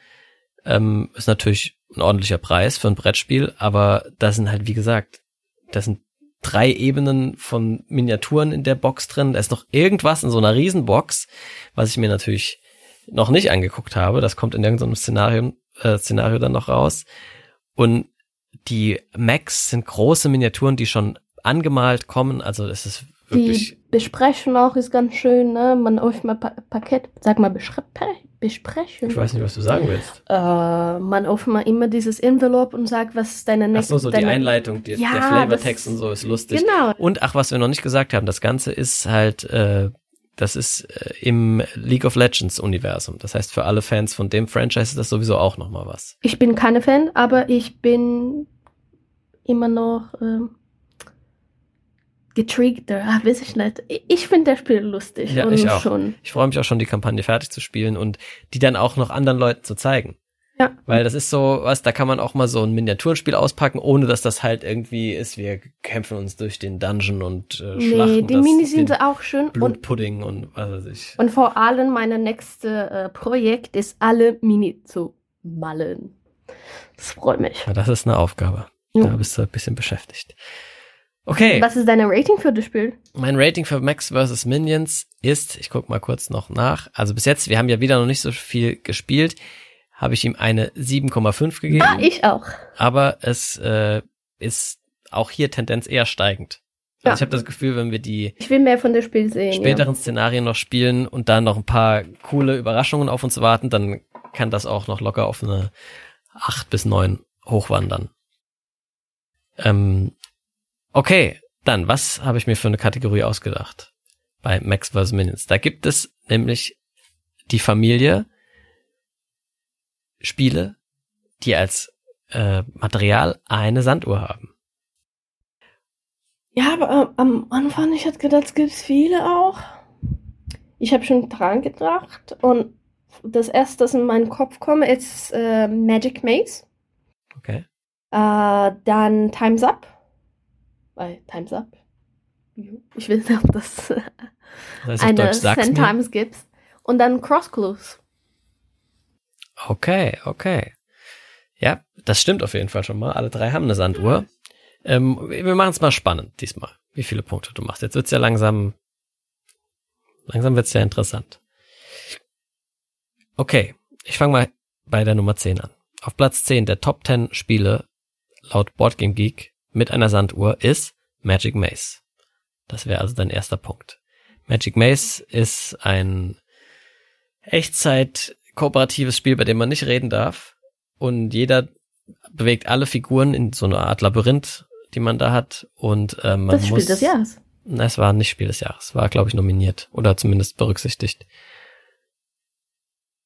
Ähm, ist natürlich ein ordentlicher Preis für ein Brettspiel, aber da sind halt, wie gesagt, da sind drei Ebenen von Miniaturen in der Box drin. Da ist noch irgendwas in so einer Riesenbox, was ich mir natürlich noch nicht angeguckt habe. Das kommt in irgendeinem Szenario, äh, Szenario dann noch raus. Und die Macs sind große Miniaturen, die schon angemalt kommen. Also es ist wirklich. Die Besprechung auch ist ganz schön, ne? Man öffnet mal pa Paket, sag mal besprechen. Ich weiß nicht, was du sagen willst. Äh, man öffnet mal immer dieses Envelope und sagt, was ist deine nächste. Ach so, so die Einleitung, die, ja, der Flavortext und so ist lustig. Genau. Und ach, was wir noch nicht gesagt haben, das Ganze ist halt, äh, das ist äh, im League of Legends Universum. Das heißt, für alle Fans von dem Franchise ist das sowieso auch nochmal was. Ich bin keine Fan, aber ich bin immer noch, äh, getriggter, ah, weiß ich nicht. Ich finde das Spiel lustig. Ja, ich auch. Schon. Ich freue mich auch schon, die Kampagne fertig zu spielen und die dann auch noch anderen Leuten zu zeigen. Ja. Weil das ist so, was, da kann man auch mal so ein Miniaturenspiel auspacken, ohne dass das halt irgendwie ist, wir kämpfen uns durch den Dungeon und äh, nee, schlachten. Nee, die Minis sind auch schön. Blutpudding und, und was weiß ich. Und vor allem mein nächste äh, Projekt ist, alle Mini zu malen. Das freut mich. Ja, das ist eine Aufgabe. Ja. Da bist du ein bisschen beschäftigt. Okay. Was ist deine Rating für das Spiel? Mein Rating für Max vs. Minions ist, ich guck mal kurz noch nach. Also bis jetzt, wir haben ja wieder noch nicht so viel gespielt, habe ich ihm eine 7,5 gegeben. Ah, ich auch. Aber es äh, ist auch hier Tendenz eher steigend. Also ja. ich habe das Gefühl, wenn wir die ich will mehr von der Spiel sehen, späteren ja. Szenarien noch spielen und dann noch ein paar coole Überraschungen auf uns warten, dann kann das auch noch locker auf eine 8 bis 9 hochwandern. Ähm, Okay, dann, was habe ich mir für eine Kategorie ausgedacht bei Max vs. Minions? Da gibt es nämlich die Familie Spiele, die als äh, Material eine Sanduhr haben. Ja, aber äh, am Anfang, ich hatte gedacht, es gibt viele auch. Ich habe schon dran gedacht und das erste, das in meinen Kopf kommt, ist äh, Magic Maze. Okay. Äh, dann Time's Up bei Time's Up. Ich weiß nicht, ob das, das eine Ten Times gibt. Und dann Cross Clues. Okay, okay. Ja, das stimmt auf jeden Fall schon mal. Alle drei haben eine Sanduhr. Ähm, wir machen es mal spannend diesmal, wie viele Punkte du machst. Jetzt wird's ja langsam, langsam wird's ja interessant. Okay, ich fange mal bei der Nummer 10 an. Auf Platz 10 der Top 10 Spiele laut Boardgame Geek mit einer Sanduhr ist Magic Maze. Das wäre also dein erster Punkt. Magic Maze ist ein Echtzeit kooperatives Spiel, bei dem man nicht reden darf und jeder bewegt alle Figuren in so einer Art Labyrinth, die man da hat und äh, man das muss Spiel des Jahres. es war nicht Spiel des Jahres, war glaube ich nominiert oder zumindest berücksichtigt.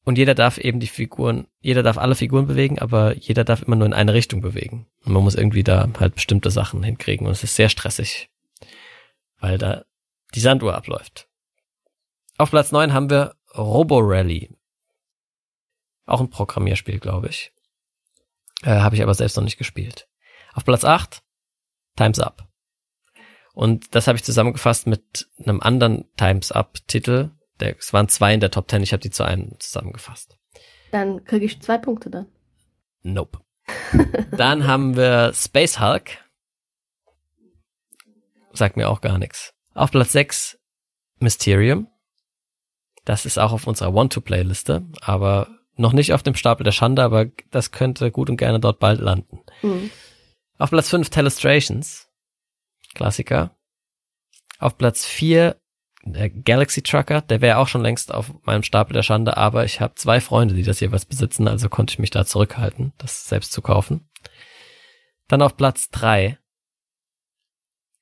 Und jeder darf eben die Figuren, jeder darf alle Figuren bewegen, aber jeder darf immer nur in eine Richtung bewegen. Und man muss irgendwie da halt bestimmte Sachen hinkriegen. Und es ist sehr stressig, weil da die Sanduhr abläuft. Auf Platz 9 haben wir Robo Rally. Auch ein Programmierspiel, glaube ich. Äh, Habe ich aber selbst noch nicht gespielt. Auf Platz 8 Times Up. Und das habe ich zusammengefasst mit einem anderen Times Up-Titel, der, es waren zwei in der Top Ten, ich habe die zu einem zusammengefasst. Dann kriege ich zwei Punkte dann. Nope. dann haben wir Space Hulk. Sagt mir auch gar nichts. Auf Platz 6 Mysterium. Das ist auch auf unserer Want-to-Play-Liste, aber noch nicht auf dem Stapel der Schande, aber das könnte gut und gerne dort bald landen. Mhm. Auf Platz 5 Telestrations. Klassiker. Auf Platz 4 der Galaxy Trucker, der wäre auch schon längst auf meinem Stapel der Schande, aber ich habe zwei Freunde, die das jeweils besitzen, also konnte ich mich da zurückhalten, das selbst zu kaufen. Dann auf Platz drei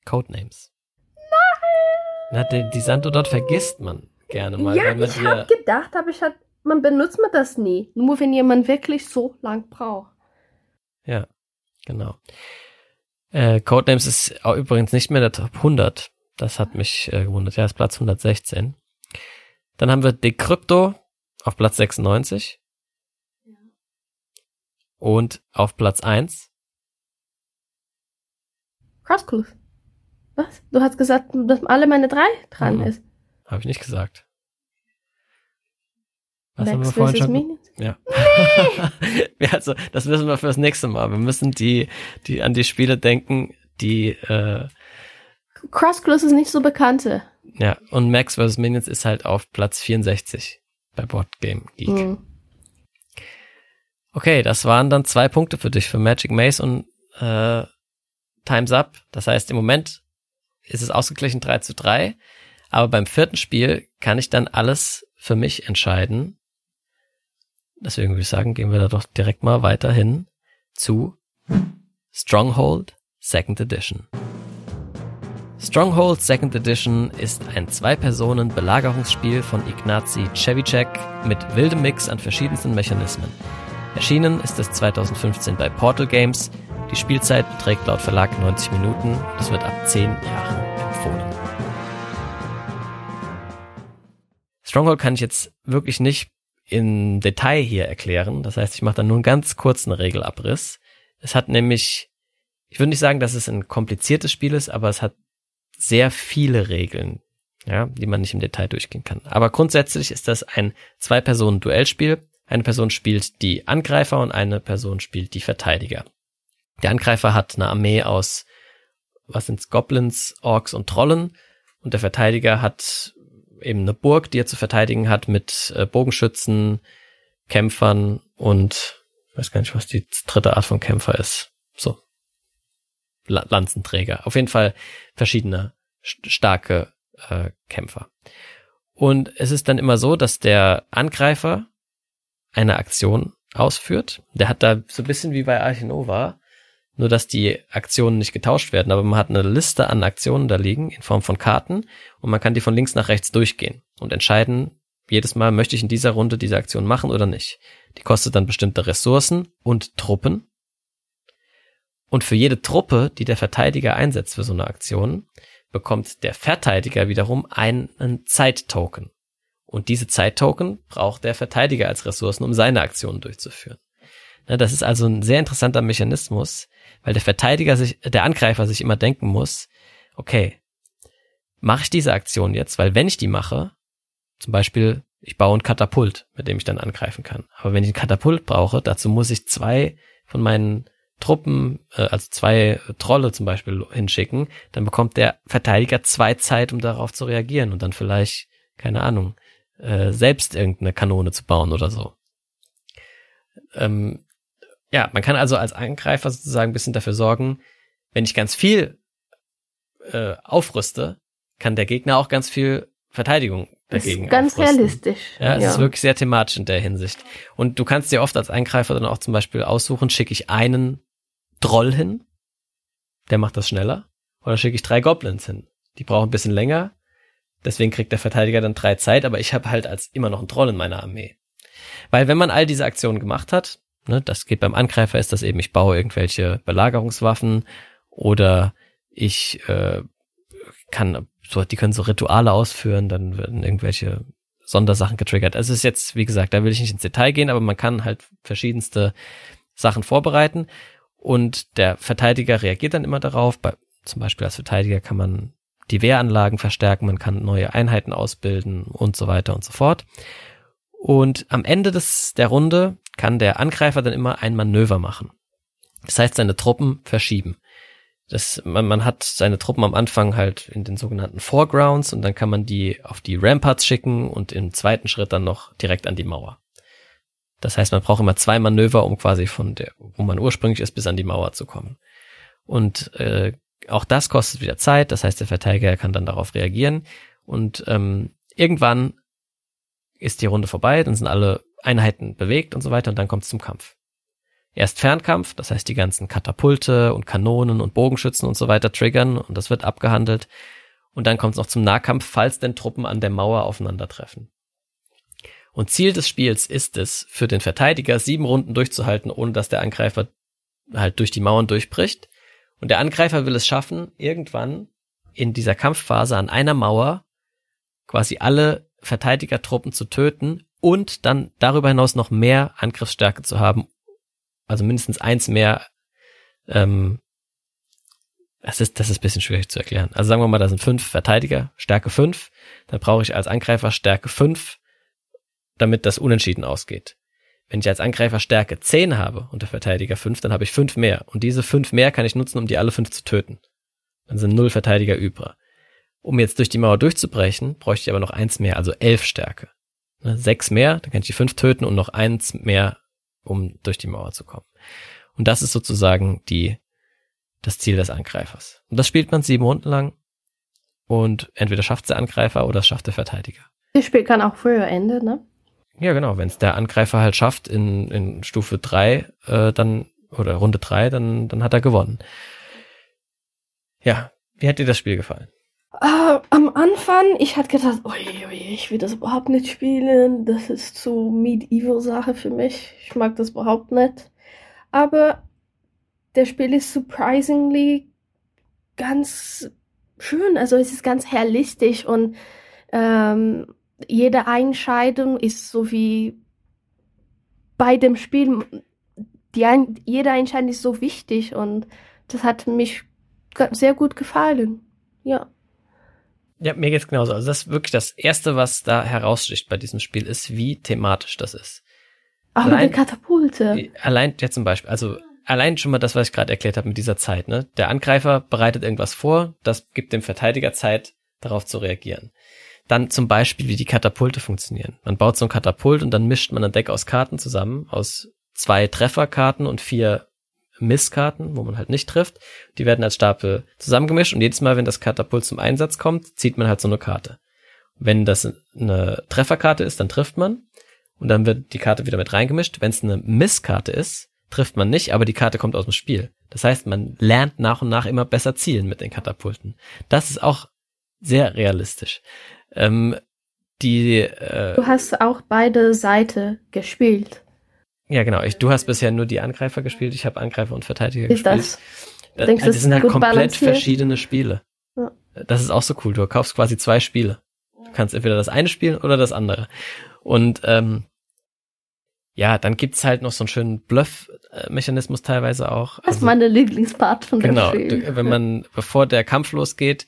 Codenames. Nein! Na, die, die Santo dort vergisst man gerne mal. ja, ich habe gedacht, aber ich hab, man benutzt man das nie. Nur wenn jemand wirklich so lang braucht. Ja, genau. Äh, Codenames ist übrigens nicht mehr der Top 100. Das hat mich äh, gewundert. Ja, ist Platz 116. Dann haben wir Decrypto auf Platz 96. Und auf Platz 1 Crosscloof. Was? Du hast gesagt, dass alle meine drei dran Mhm. ist. habe ich nicht gesagt. Was haben wir Max vorhin vs. schon? Minions. Ja. ja. Also, das müssen wir fürs nächste Mal. Wir müssen die, die an die Spiele denken, die äh, Crosscloof ist nicht so bekannte. Ja, und Max vs. Minions ist halt auf Platz 64 bei Board Game Geek. Mhm. Okay, das waren dann zwei Punkte für dich, für Magic Maze und äh, Time's Up. Das heißt, im Moment ist es ausgeglichen 3 zu 3, aber beim vierten Spiel kann ich dann alles für mich entscheiden. Deswegen würde ich sagen, gehen wir da doch direkt mal weiterhin zu Stronghold Second Edition. Stronghold Second Edition ist ein Zwei-Personen-Belagerungsspiel von Ignacy Cevicek mit wildem Mix an verschiedensten Mechanismen. Erschienen ist es 2015 bei Portal Games. Die Spielzeit beträgt laut Verlag 90 Minuten. Das wird ab 10 Jahren empfohlen. Stronghold kann ich jetzt wirklich nicht im Detail hier erklären. Das heißt, ich mache dann nur einen ganz kurzen Regelabriss. Es hat nämlich, ich würde nicht sagen, dass es ein kompliziertes Spiel ist, aber es hat sehr viele Regeln, ja, die man nicht im Detail durchgehen kann. Aber grundsätzlich ist das ein Zwei-Personen-Duellspiel. Eine Person spielt die Angreifer und eine Person spielt die Verteidiger. Der Angreifer hat eine Armee aus, was sind's, Goblins, Orks und Trollen und der Verteidiger hat eben eine Burg, die er zu verteidigen hat mit äh, Bogenschützen, Kämpfern und weiß gar nicht, was die dritte Art von Kämpfer ist. So. La Lanzenträger. Auf jeden Fall verschiedene st starke äh, Kämpfer. Und es ist dann immer so, dass der Angreifer eine Aktion ausführt. Der hat da so ein bisschen wie bei Archinova, nur dass die Aktionen nicht getauscht werden, aber man hat eine Liste an Aktionen da liegen in Form von Karten und man kann die von links nach rechts durchgehen und entscheiden, jedes Mal möchte ich in dieser Runde diese Aktion machen oder nicht. Die kostet dann bestimmte Ressourcen und Truppen. Und für jede Truppe, die der Verteidiger einsetzt für so eine Aktion, bekommt der Verteidiger wiederum einen Zeittoken. Und diese Zeittoken braucht der Verteidiger als Ressourcen, um seine Aktionen durchzuführen. Ne, Das ist also ein sehr interessanter Mechanismus, weil der Verteidiger sich, der Angreifer sich immer denken muss, okay, mache ich diese Aktion jetzt, weil wenn ich die mache, zum Beispiel, ich baue ein Katapult, mit dem ich dann angreifen kann. Aber wenn ich ein Katapult brauche, dazu muss ich zwei von meinen Truppen, äh, also zwei Trolle zum Beispiel hinschicken, dann bekommt der Verteidiger zwei Zeit, um darauf zu reagieren und dann vielleicht, keine Ahnung, äh, selbst irgendeine Kanone zu bauen oder so. Ähm, ja, man kann also als Angreifer sozusagen ein bisschen dafür sorgen, wenn ich ganz viel äh, aufrüste, kann der Gegner auch ganz viel Verteidigung dagegen ist ganz aufrüsten. realistisch. Ja, es ist wirklich sehr thematisch in der Hinsicht. Und du kannst dir oft als Eingreifer dann auch zum Beispiel aussuchen, schicke ich einen Troll hin, der macht das schneller, oder schicke ich drei Goblins hin. Die brauchen ein bisschen länger, deswegen kriegt der Verteidiger dann drei Zeit, aber ich habe halt als immer noch einen Troll in meiner Armee. Weil wenn man all diese Aktionen gemacht hat, ne, das geht beim Angreifer, ist das eben, ich baue irgendwelche Belagerungswaffen oder ich äh, kann, so, die können so Rituale ausführen, dann werden irgendwelche Sondersachen getriggert. Also es ist jetzt, wie gesagt, da will ich nicht ins Detail gehen, aber man kann halt verschiedenste Sachen vorbereiten und der Verteidiger reagiert dann immer darauf. Bei, zum Beispiel als Verteidiger kann man die Wehranlagen verstärken, man kann neue Einheiten ausbilden und so weiter und so fort. Und am Ende des, der Runde kann der Angreifer dann immer ein Manöver machen. Das heißt, seine Truppen verschieben. Das, man, man hat seine Truppen am Anfang halt in den sogenannten Foregrounds und dann kann man die auf die Ramparts schicken und im zweiten Schritt dann noch direkt an die Mauer. Das heißt, man braucht immer zwei Manöver, um quasi von der, wo man ursprünglich ist, bis an die Mauer zu kommen. Und äh, auch das kostet wieder Zeit. Das heißt, der Verteidiger kann dann darauf reagieren. Und ähm, irgendwann ist die Runde vorbei, dann sind alle Einheiten bewegt und so weiter und dann kommt es zum Kampf. Erst Fernkampf, das heißt die ganzen Katapulte und Kanonen und Bogenschützen und so weiter triggern und das wird abgehandelt. Und dann kommt es noch zum Nahkampf, falls denn Truppen an der Mauer aufeinandertreffen. Und Ziel des Spiels ist es, für den Verteidiger sieben Runden durchzuhalten, ohne dass der Angreifer halt durch die Mauern durchbricht. Und der Angreifer will es schaffen, irgendwann in dieser Kampfphase an einer Mauer quasi alle Verteidigertruppen zu töten und dann darüber hinaus noch mehr Angriffsstärke zu haben, also mindestens eins mehr. Ähm, das ist, das ist bisschen schwierig zu erklären. Also sagen wir mal, da sind fünf Verteidiger, Stärke fünf. Dann brauche ich als Angreifer Stärke fünf, damit das unentschieden ausgeht. Wenn ich als Angreifer Stärke zehn habe und der Verteidiger fünf, dann habe ich fünf mehr. Und diese fünf mehr kann ich nutzen, um die alle fünf zu töten. Dann sind null Verteidiger übrig. Um jetzt durch die Mauer durchzubrechen, bräuchte ich aber noch eins mehr, also elf Stärke. Ne, sechs mehr, dann kann ich die fünf töten und noch eins mehr um durch die Mauer zu kommen. Und das ist sozusagen die, das Ziel des Angreifers. Und das spielt man sieben Runden lang und entweder schafft der Angreifer oder es schafft der Verteidiger. Das Spiel kann auch früher enden, ne? Ja, genau. Wenn es der Angreifer halt schafft in, in Stufe drei, äh, dann, oder Runde drei, dann, dann hat er gewonnen. Ja, wie hat dir das Spiel gefallen? Uh, am Anfang, ich hatte gedacht, ui, ui, ich will das überhaupt nicht spielen. Das ist zu Medieval-Sache für mich. Ich mag das überhaupt nicht. Aber der Spiel ist surprisingly ganz schön. Also es ist ganz realistisch und ähm, jede Entscheidung ist so wie bei dem Spiel. Die ein, jede Entscheidung ist so wichtig und das hat mich sehr gut gefallen. Ja. Ja, mir geht's genauso. Also das ist wirklich das erste, was da heraussticht bei diesem Spiel, ist, wie thematisch das ist. Auch allein, mit den Katapulte. Allein, ja zum Beispiel, also allein schon mal das, was ich gerade erklärt habe mit dieser Zeit, ne? Der Angreifer bereitet irgendwas vor, das gibt dem Verteidiger Zeit, darauf zu reagieren. Dann zum Beispiel, wie die Katapulte funktionieren. Man baut so ein Katapult und dann mischt man ein Deck aus Karten zusammen, aus zwei Trefferkarten und vier Misskarten, wo man halt nicht trifft. Die werden als Stapel zusammengemischt und jedes Mal, wenn das Katapult zum Einsatz kommt, zieht man halt so eine Karte. Wenn das eine Trefferkarte ist, dann trifft man und dann wird die Karte wieder mit reingemischt. Wenn es eine Misskarte ist, trifft man nicht, aber die Karte kommt aus dem Spiel. Das heißt, man lernt nach und nach immer besser zielen mit den Katapulten. Das ist auch sehr realistisch. Ähm, die, äh, du hast auch beide Seiten gespielt. Ja, genau. Ich, du hast bisher nur die Angreifer gespielt, ich habe Angreifer und Verteidiger ist gespielt. Das? Das, Denkst, das sind halt komplett balanciert? verschiedene Spiele. Ja. Das ist auch so cool. Du kaufst quasi zwei Spiele. Du kannst entweder das eine spielen oder das andere. Und ähm, ja, dann gibt's halt noch so einen schönen Bluff-Mechanismus teilweise auch. Das ist meine Lieblingspart von dem genau, Spiel. du, wenn man, bevor der Kampf losgeht,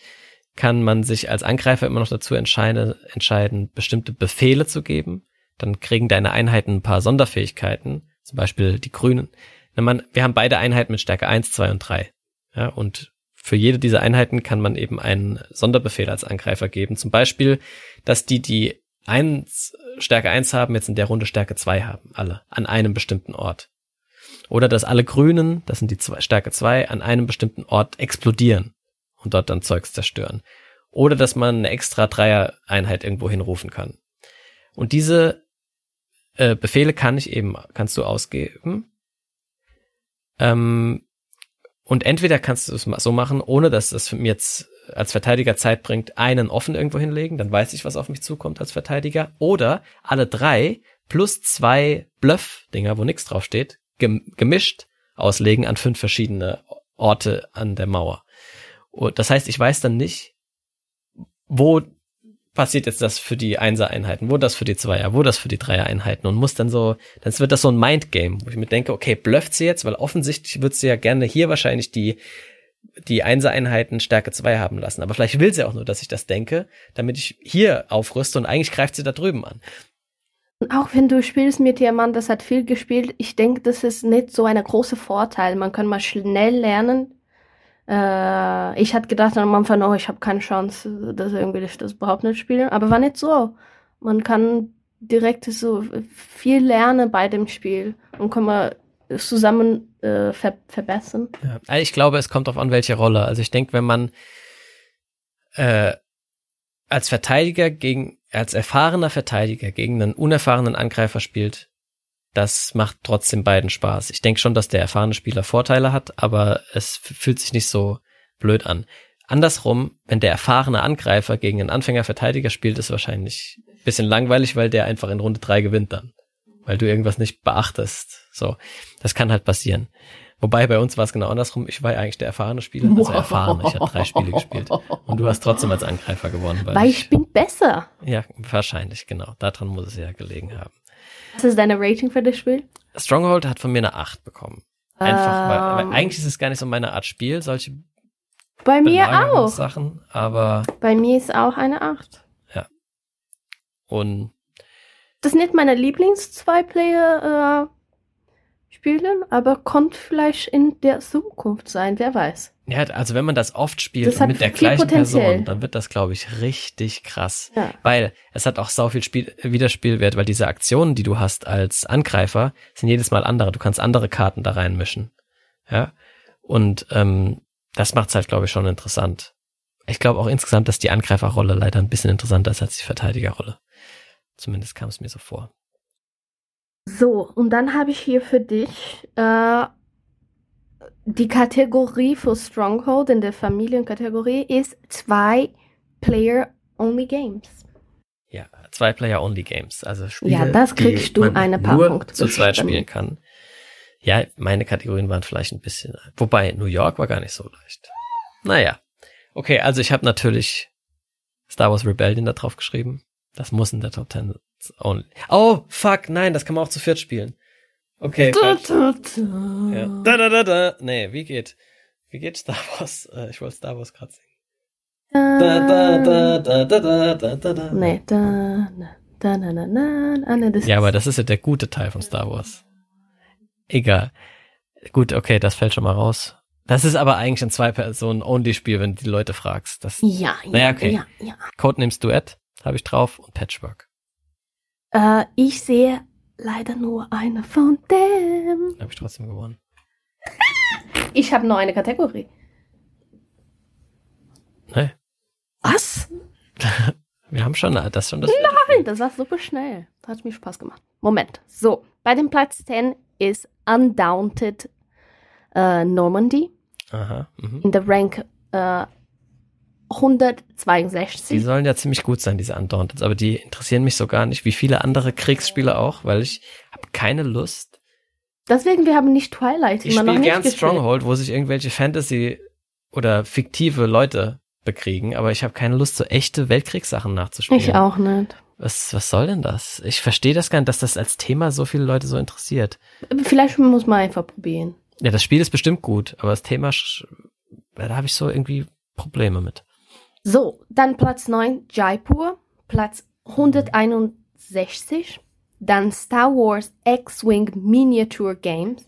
kann man sich als Angreifer immer noch dazu entscheiden, entscheiden, bestimmte Befehle zu geben. Dann kriegen deine Einheiten ein paar Sonderfähigkeiten, zum Beispiel die Grünen. Man, wir haben beide Einheiten mit Stärke 1, 2 und 3. Ja, und für jede dieser Einheiten kann man eben einen Sonderbefehl als Angreifer geben. Zum Beispiel, dass die, die eins, Stärke 1 haben, jetzt in der Runde Stärke 2 haben, alle, an einem bestimmten Ort. Oder dass alle Grünen, das sind die zwei, Stärke 2, an einem bestimmten Ort explodieren und dort dann Zeugs zerstören. Oder dass man eine extra Dreier-Einheit irgendwo hinrufen kann. Und diese äh, Befehle kann ich eben, kannst du ausgeben. Ähm, und entweder kannst du es so machen, ohne dass es mir jetzt als Verteidiger Zeit bringt, einen offen irgendwo hinlegen, dann weiß ich, was auf mich zukommt als Verteidiger. Oder alle drei plus zwei Bluff-Dinger, wo nichts draufsteht, gemischt auslegen an fünf verschiedene Orte an der Mauer. Und das heißt, ich weiß dann nicht, wo passiert jetzt das für die Einser-Einheiten, wo das für die Zweier, wo das für die Dreier-Einheiten und muss dann so, dann wird das so ein Mindgame, wo ich mir denke, okay, blufft sie jetzt, weil offensichtlich wird sie ja gerne hier wahrscheinlich die die Einser-Einheiten Stärke 2 haben lassen. Aber vielleicht will sie auch nur, dass ich das denke, damit ich hier aufrüste und eigentlich greift sie da drüben an. Auch wenn du spielst mit jemandem, das hat viel gespielt, ich denke, das ist nicht so ein großer Vorteil. Man kann mal schnell lernen, äh, ich hatte gedacht am Anfang, oh, ich habe keine Chance, dass irgendwie ich das überhaupt nicht spiele. Aber war nicht so. Man kann direkt so viel lernen bei dem Spiel und kann man zusammen äh, ver verbessern. Ja. Also ich glaube, es kommt darauf an, welche Rolle. Also ich denke, wenn man äh, als Verteidiger gegen, als erfahrener Verteidiger gegen einen unerfahrenen Angreifer spielt, das macht trotzdem beiden Spaß. Ich denke schon, dass der erfahrene Spieler Vorteile hat, aber es fühlt sich nicht so blöd an. Andersrum, wenn der erfahrene Angreifer gegen einen Anfängerverteidiger spielt, ist wahrscheinlich ein bisschen langweilig, weil der einfach in Runde drei gewinnt dann. Weil du irgendwas nicht beachtest. So. Das kann halt passieren. Wobei bei uns war es genau andersrum. Ich war ja eigentlich der erfahrene Spieler, also erfahren. Ich habe drei Spiele gespielt. Und du hast trotzdem als Angreifer gewonnen. Weil, weil ich, ich bin besser. Ja, wahrscheinlich, genau. Daran muss es ja gelegen haben. Was ist deine Rating für das Spiel? Stronghold hat von mir eine 8 bekommen. Einfach, um, weil, weil, ähm. eigentlich ist es gar nicht so meine Art Spiel, solche bei mir auch. Sachen, aber. Bei mir ist auch eine 8. Ja. Und. Das ist nicht meine Lieblings-Zwei-Player- äh, spielen, aber kommt vielleicht in der Zukunft sein, wer weiß. Ja, also wenn man das oft spielt das mit der gleichen Potenzial. Person, dann wird das, glaube ich, richtig krass. Ja. Weil es hat auch sau viel Spiel Wiederspielwert, weil diese Aktionen, die du hast als Angreifer, sind jedes Mal andere. Du kannst andere Karten da reinmischen. Ja. Und ähm, das macht's halt, glaube ich, schon interessant. Ich glaube auch insgesamt, dass die Angreiferrolle leider ein bisschen interessanter ist als die Verteidigerrolle. Zumindest kam es mir so vor. So, und dann habe ich hier für dich äh, die Kategorie für Stronghold in der Familienkategorie ist zwei Player-Only Games. Ja, zwei Player-Only Games. Also Spiele, ja, das kriegst du eine paar nur Punkte. zu zweit spielen kann. Ja, meine Kategorien waren vielleicht ein bisschen, wobei New York war gar nicht so leicht. Naja. Okay, also ich habe natürlich Star Wars Rebellion da drauf geschrieben. Das muss in der Top 10 only. Oh, fuck, nein, das kann man auch zu viert spielen. Okay. Da, da, da. Ja. da, da, da, da. Nee, wie geht, wie geht Star Wars? Äh, ich wollte Star Wars gerade singen. Da, da, da, da, da, da, da, da. Nee, da, da, na, na, na, na, na, das Ja, aber das ist ja der gute Teil von Star Wars. Egal. Gut, okay, das fällt schon mal raus. Das ist aber eigentlich ein Zwei-Personen-Only-Spiel, wenn du die Leute fragst. Das, ja, ja, naja, okay. ja, ja. Codenames Duett habe ich drauf und Patchwork. Äh, ich sehe leider nur eine von dem. Habe ich trotzdem gewonnen. ich habe nur eine Kategorie. Nee. Was? Wir haben schon das schon das. Nein, das war super schnell. Das hat mir Spaß gemacht. Moment. So, bei dem Platz 10 ist Undaunted äh, Normandy. Aha. Mhm. In der Rank äh, 162. Die sollen ja ziemlich gut sein, diese Undaunted, aber die interessieren mich so gar nicht, wie viele andere Kriegsspiele auch, weil ich habe keine Lust. Deswegen, wir haben nicht Twilight. Ich spiele gern. Stronghold, wo sich irgendwelche Fantasy oder fiktive Leute bekriegen, aber ich habe keine Lust, so echte Weltkriegssachen nachzuspielen. Ich auch nicht. Was, was soll denn das? Ich verstehe das gar nicht, dass das als Thema so viele Leute so interessiert. Vielleicht muss man einfach probieren. Ja, das Spiel ist bestimmt gut, aber das Thema, da habe ich so irgendwie Probleme mit. So, dann Platz 9 Jaipur, Platz 161. Dann Star Wars X-Wing Miniature Games.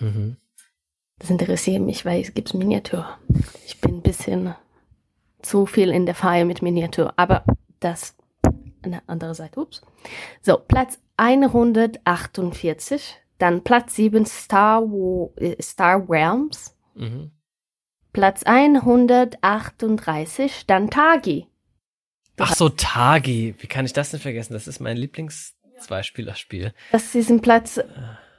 Mhm. Das interessiert mich, weil es gibt Miniatur. Ich bin ein bisschen zu viel in der Feier mit Miniatur, aber das eine andere Seite. Ups. So, Platz 148. Dann Platz 7 Star, Wo äh, Star Realms. Mhm. Platz 138 dann Tagi. Ach so, Tagi. Wie kann ich das denn vergessen? Das ist mein Lieblings-Zweispielerspiel. Das ist im Platz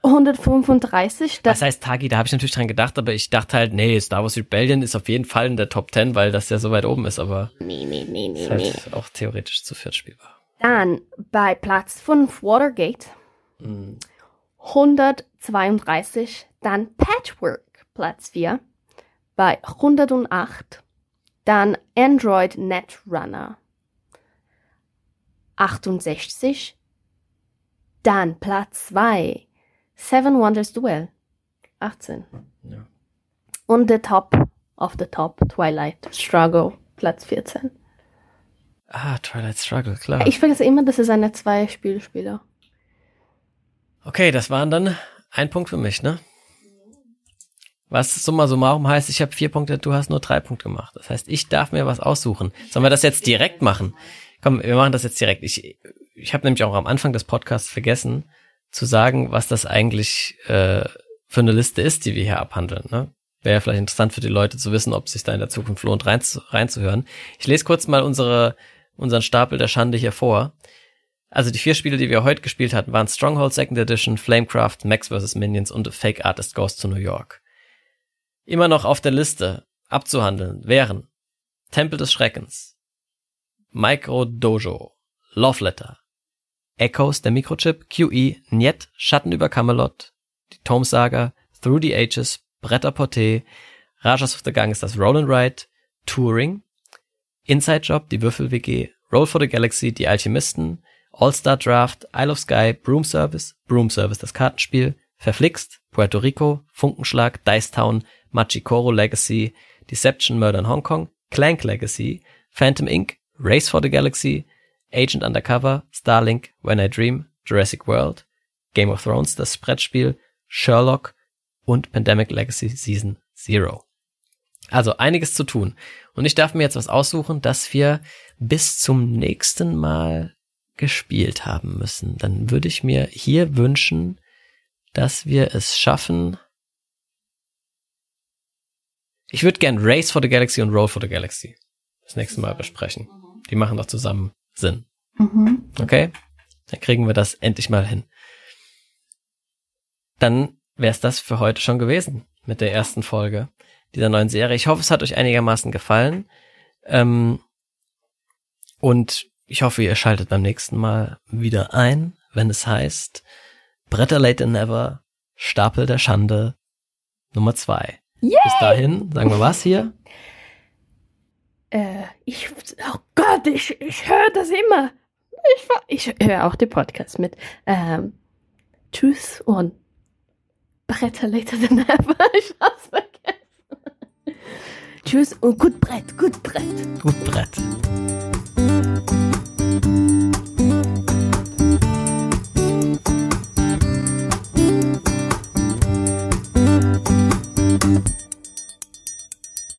135. Das Was heißt Tagi? Da habe ich natürlich dran gedacht, aber ich dachte halt, nee, Star Wars Rebellion ist auf jeden Fall in der Top 10, weil das ja so weit oben ist, aber nee, nee, nee, nee, ist nee. halt auch theoretisch zu viert spielbar. Dann bei Platz 5 Watergate. Mhm. 132. Dann Patchwork, Platz 4. Bei 108. Dann Android Netrunner. 68. Dann Platz 2. Seven Wonders Duel. 18. Ja. Und the Top of the Top, Twilight Struggle, Platz 14. Ah, Twilight Struggle, klar. Ich vergesse immer, dass es eine Zwei-Spielspieler. Okay, das waren dann ein Punkt für mich, ne? Was summa summarum heißt, ich habe vier Punkte, du hast nur drei Punkte gemacht. Das heißt, ich darf mir was aussuchen. Sollen wir das jetzt direkt machen? Komm, wir machen das jetzt direkt. Ich, ich habe nämlich auch am Anfang des Podcasts vergessen zu sagen, was das eigentlich äh, für eine Liste ist, die wir hier abhandeln. Ne? Wäre ja vielleicht interessant für die Leute zu wissen, ob sich da in der Zukunft lohnt, rein, reinzuhören. Ich lese kurz mal unsere, unseren Stapel der Schande hier vor. Also die vier Spiele, die wir heute gespielt hatten, waren Stronghold Second Edition, Flamecraft, Max vs. Minions und Fake Artist Goes to New York. Immer noch auf der Liste abzuhandeln wären Tempel des Schreckens, Micro Dojo, Love Letter, Echoes der Mikrochip, QE, Niet, Schatten über Camelot, die Tome Saga, Through the Ages, Bretter Porté, Rajas of the Gang ist das Roll and Ride, Touring, Inside Job, die Würfel WG, Roll for the Galaxy, die Alchemisten, All-Star Draft, Isle of Sky, Broom Service, Broom Service das Kartenspiel, Verflixt, Puerto Rico, Funkenschlag, Dice Town, Machikoro Legacy, Deception Murder in Hong Kong, Clank Legacy, Phantom Inc., Race for the Galaxy, Agent Undercover, Starlink, When I Dream, Jurassic World, Game of Thrones, das Brettspiel, Sherlock und Pandemic Legacy Season Zero. Also einiges zu tun. Und ich darf mir jetzt was aussuchen, das wir bis zum nächsten Mal gespielt haben müssen. Dann würde ich mir hier wünschen, dass wir es schaffen. Ich würde gern Race for the Galaxy und Roll for the Galaxy das nächste Mal besprechen. Die machen doch zusammen Sinn. Mhm. Okay? Dann kriegen wir das endlich mal hin. Dann wäre es das für heute schon gewesen mit der ersten Folge dieser neuen Serie. Ich hoffe, es hat euch einigermaßen gefallen. Ähm, und ich hoffe, ihr schaltet beim nächsten Mal wieder ein, wenn es heißt Bretter Late and Never, Stapel der Schande Nummer zwei. Yay! Bis dahin, sagen wir was hier? Äh, ich, oh Gott, ich, ich höre das immer. Ich, ich höre auch den Podcast mit. Ähm, tschüss und Bretter later than ever. Ich hab's vergessen. tschüss und gut Brett, gut Brett. Gut Brett.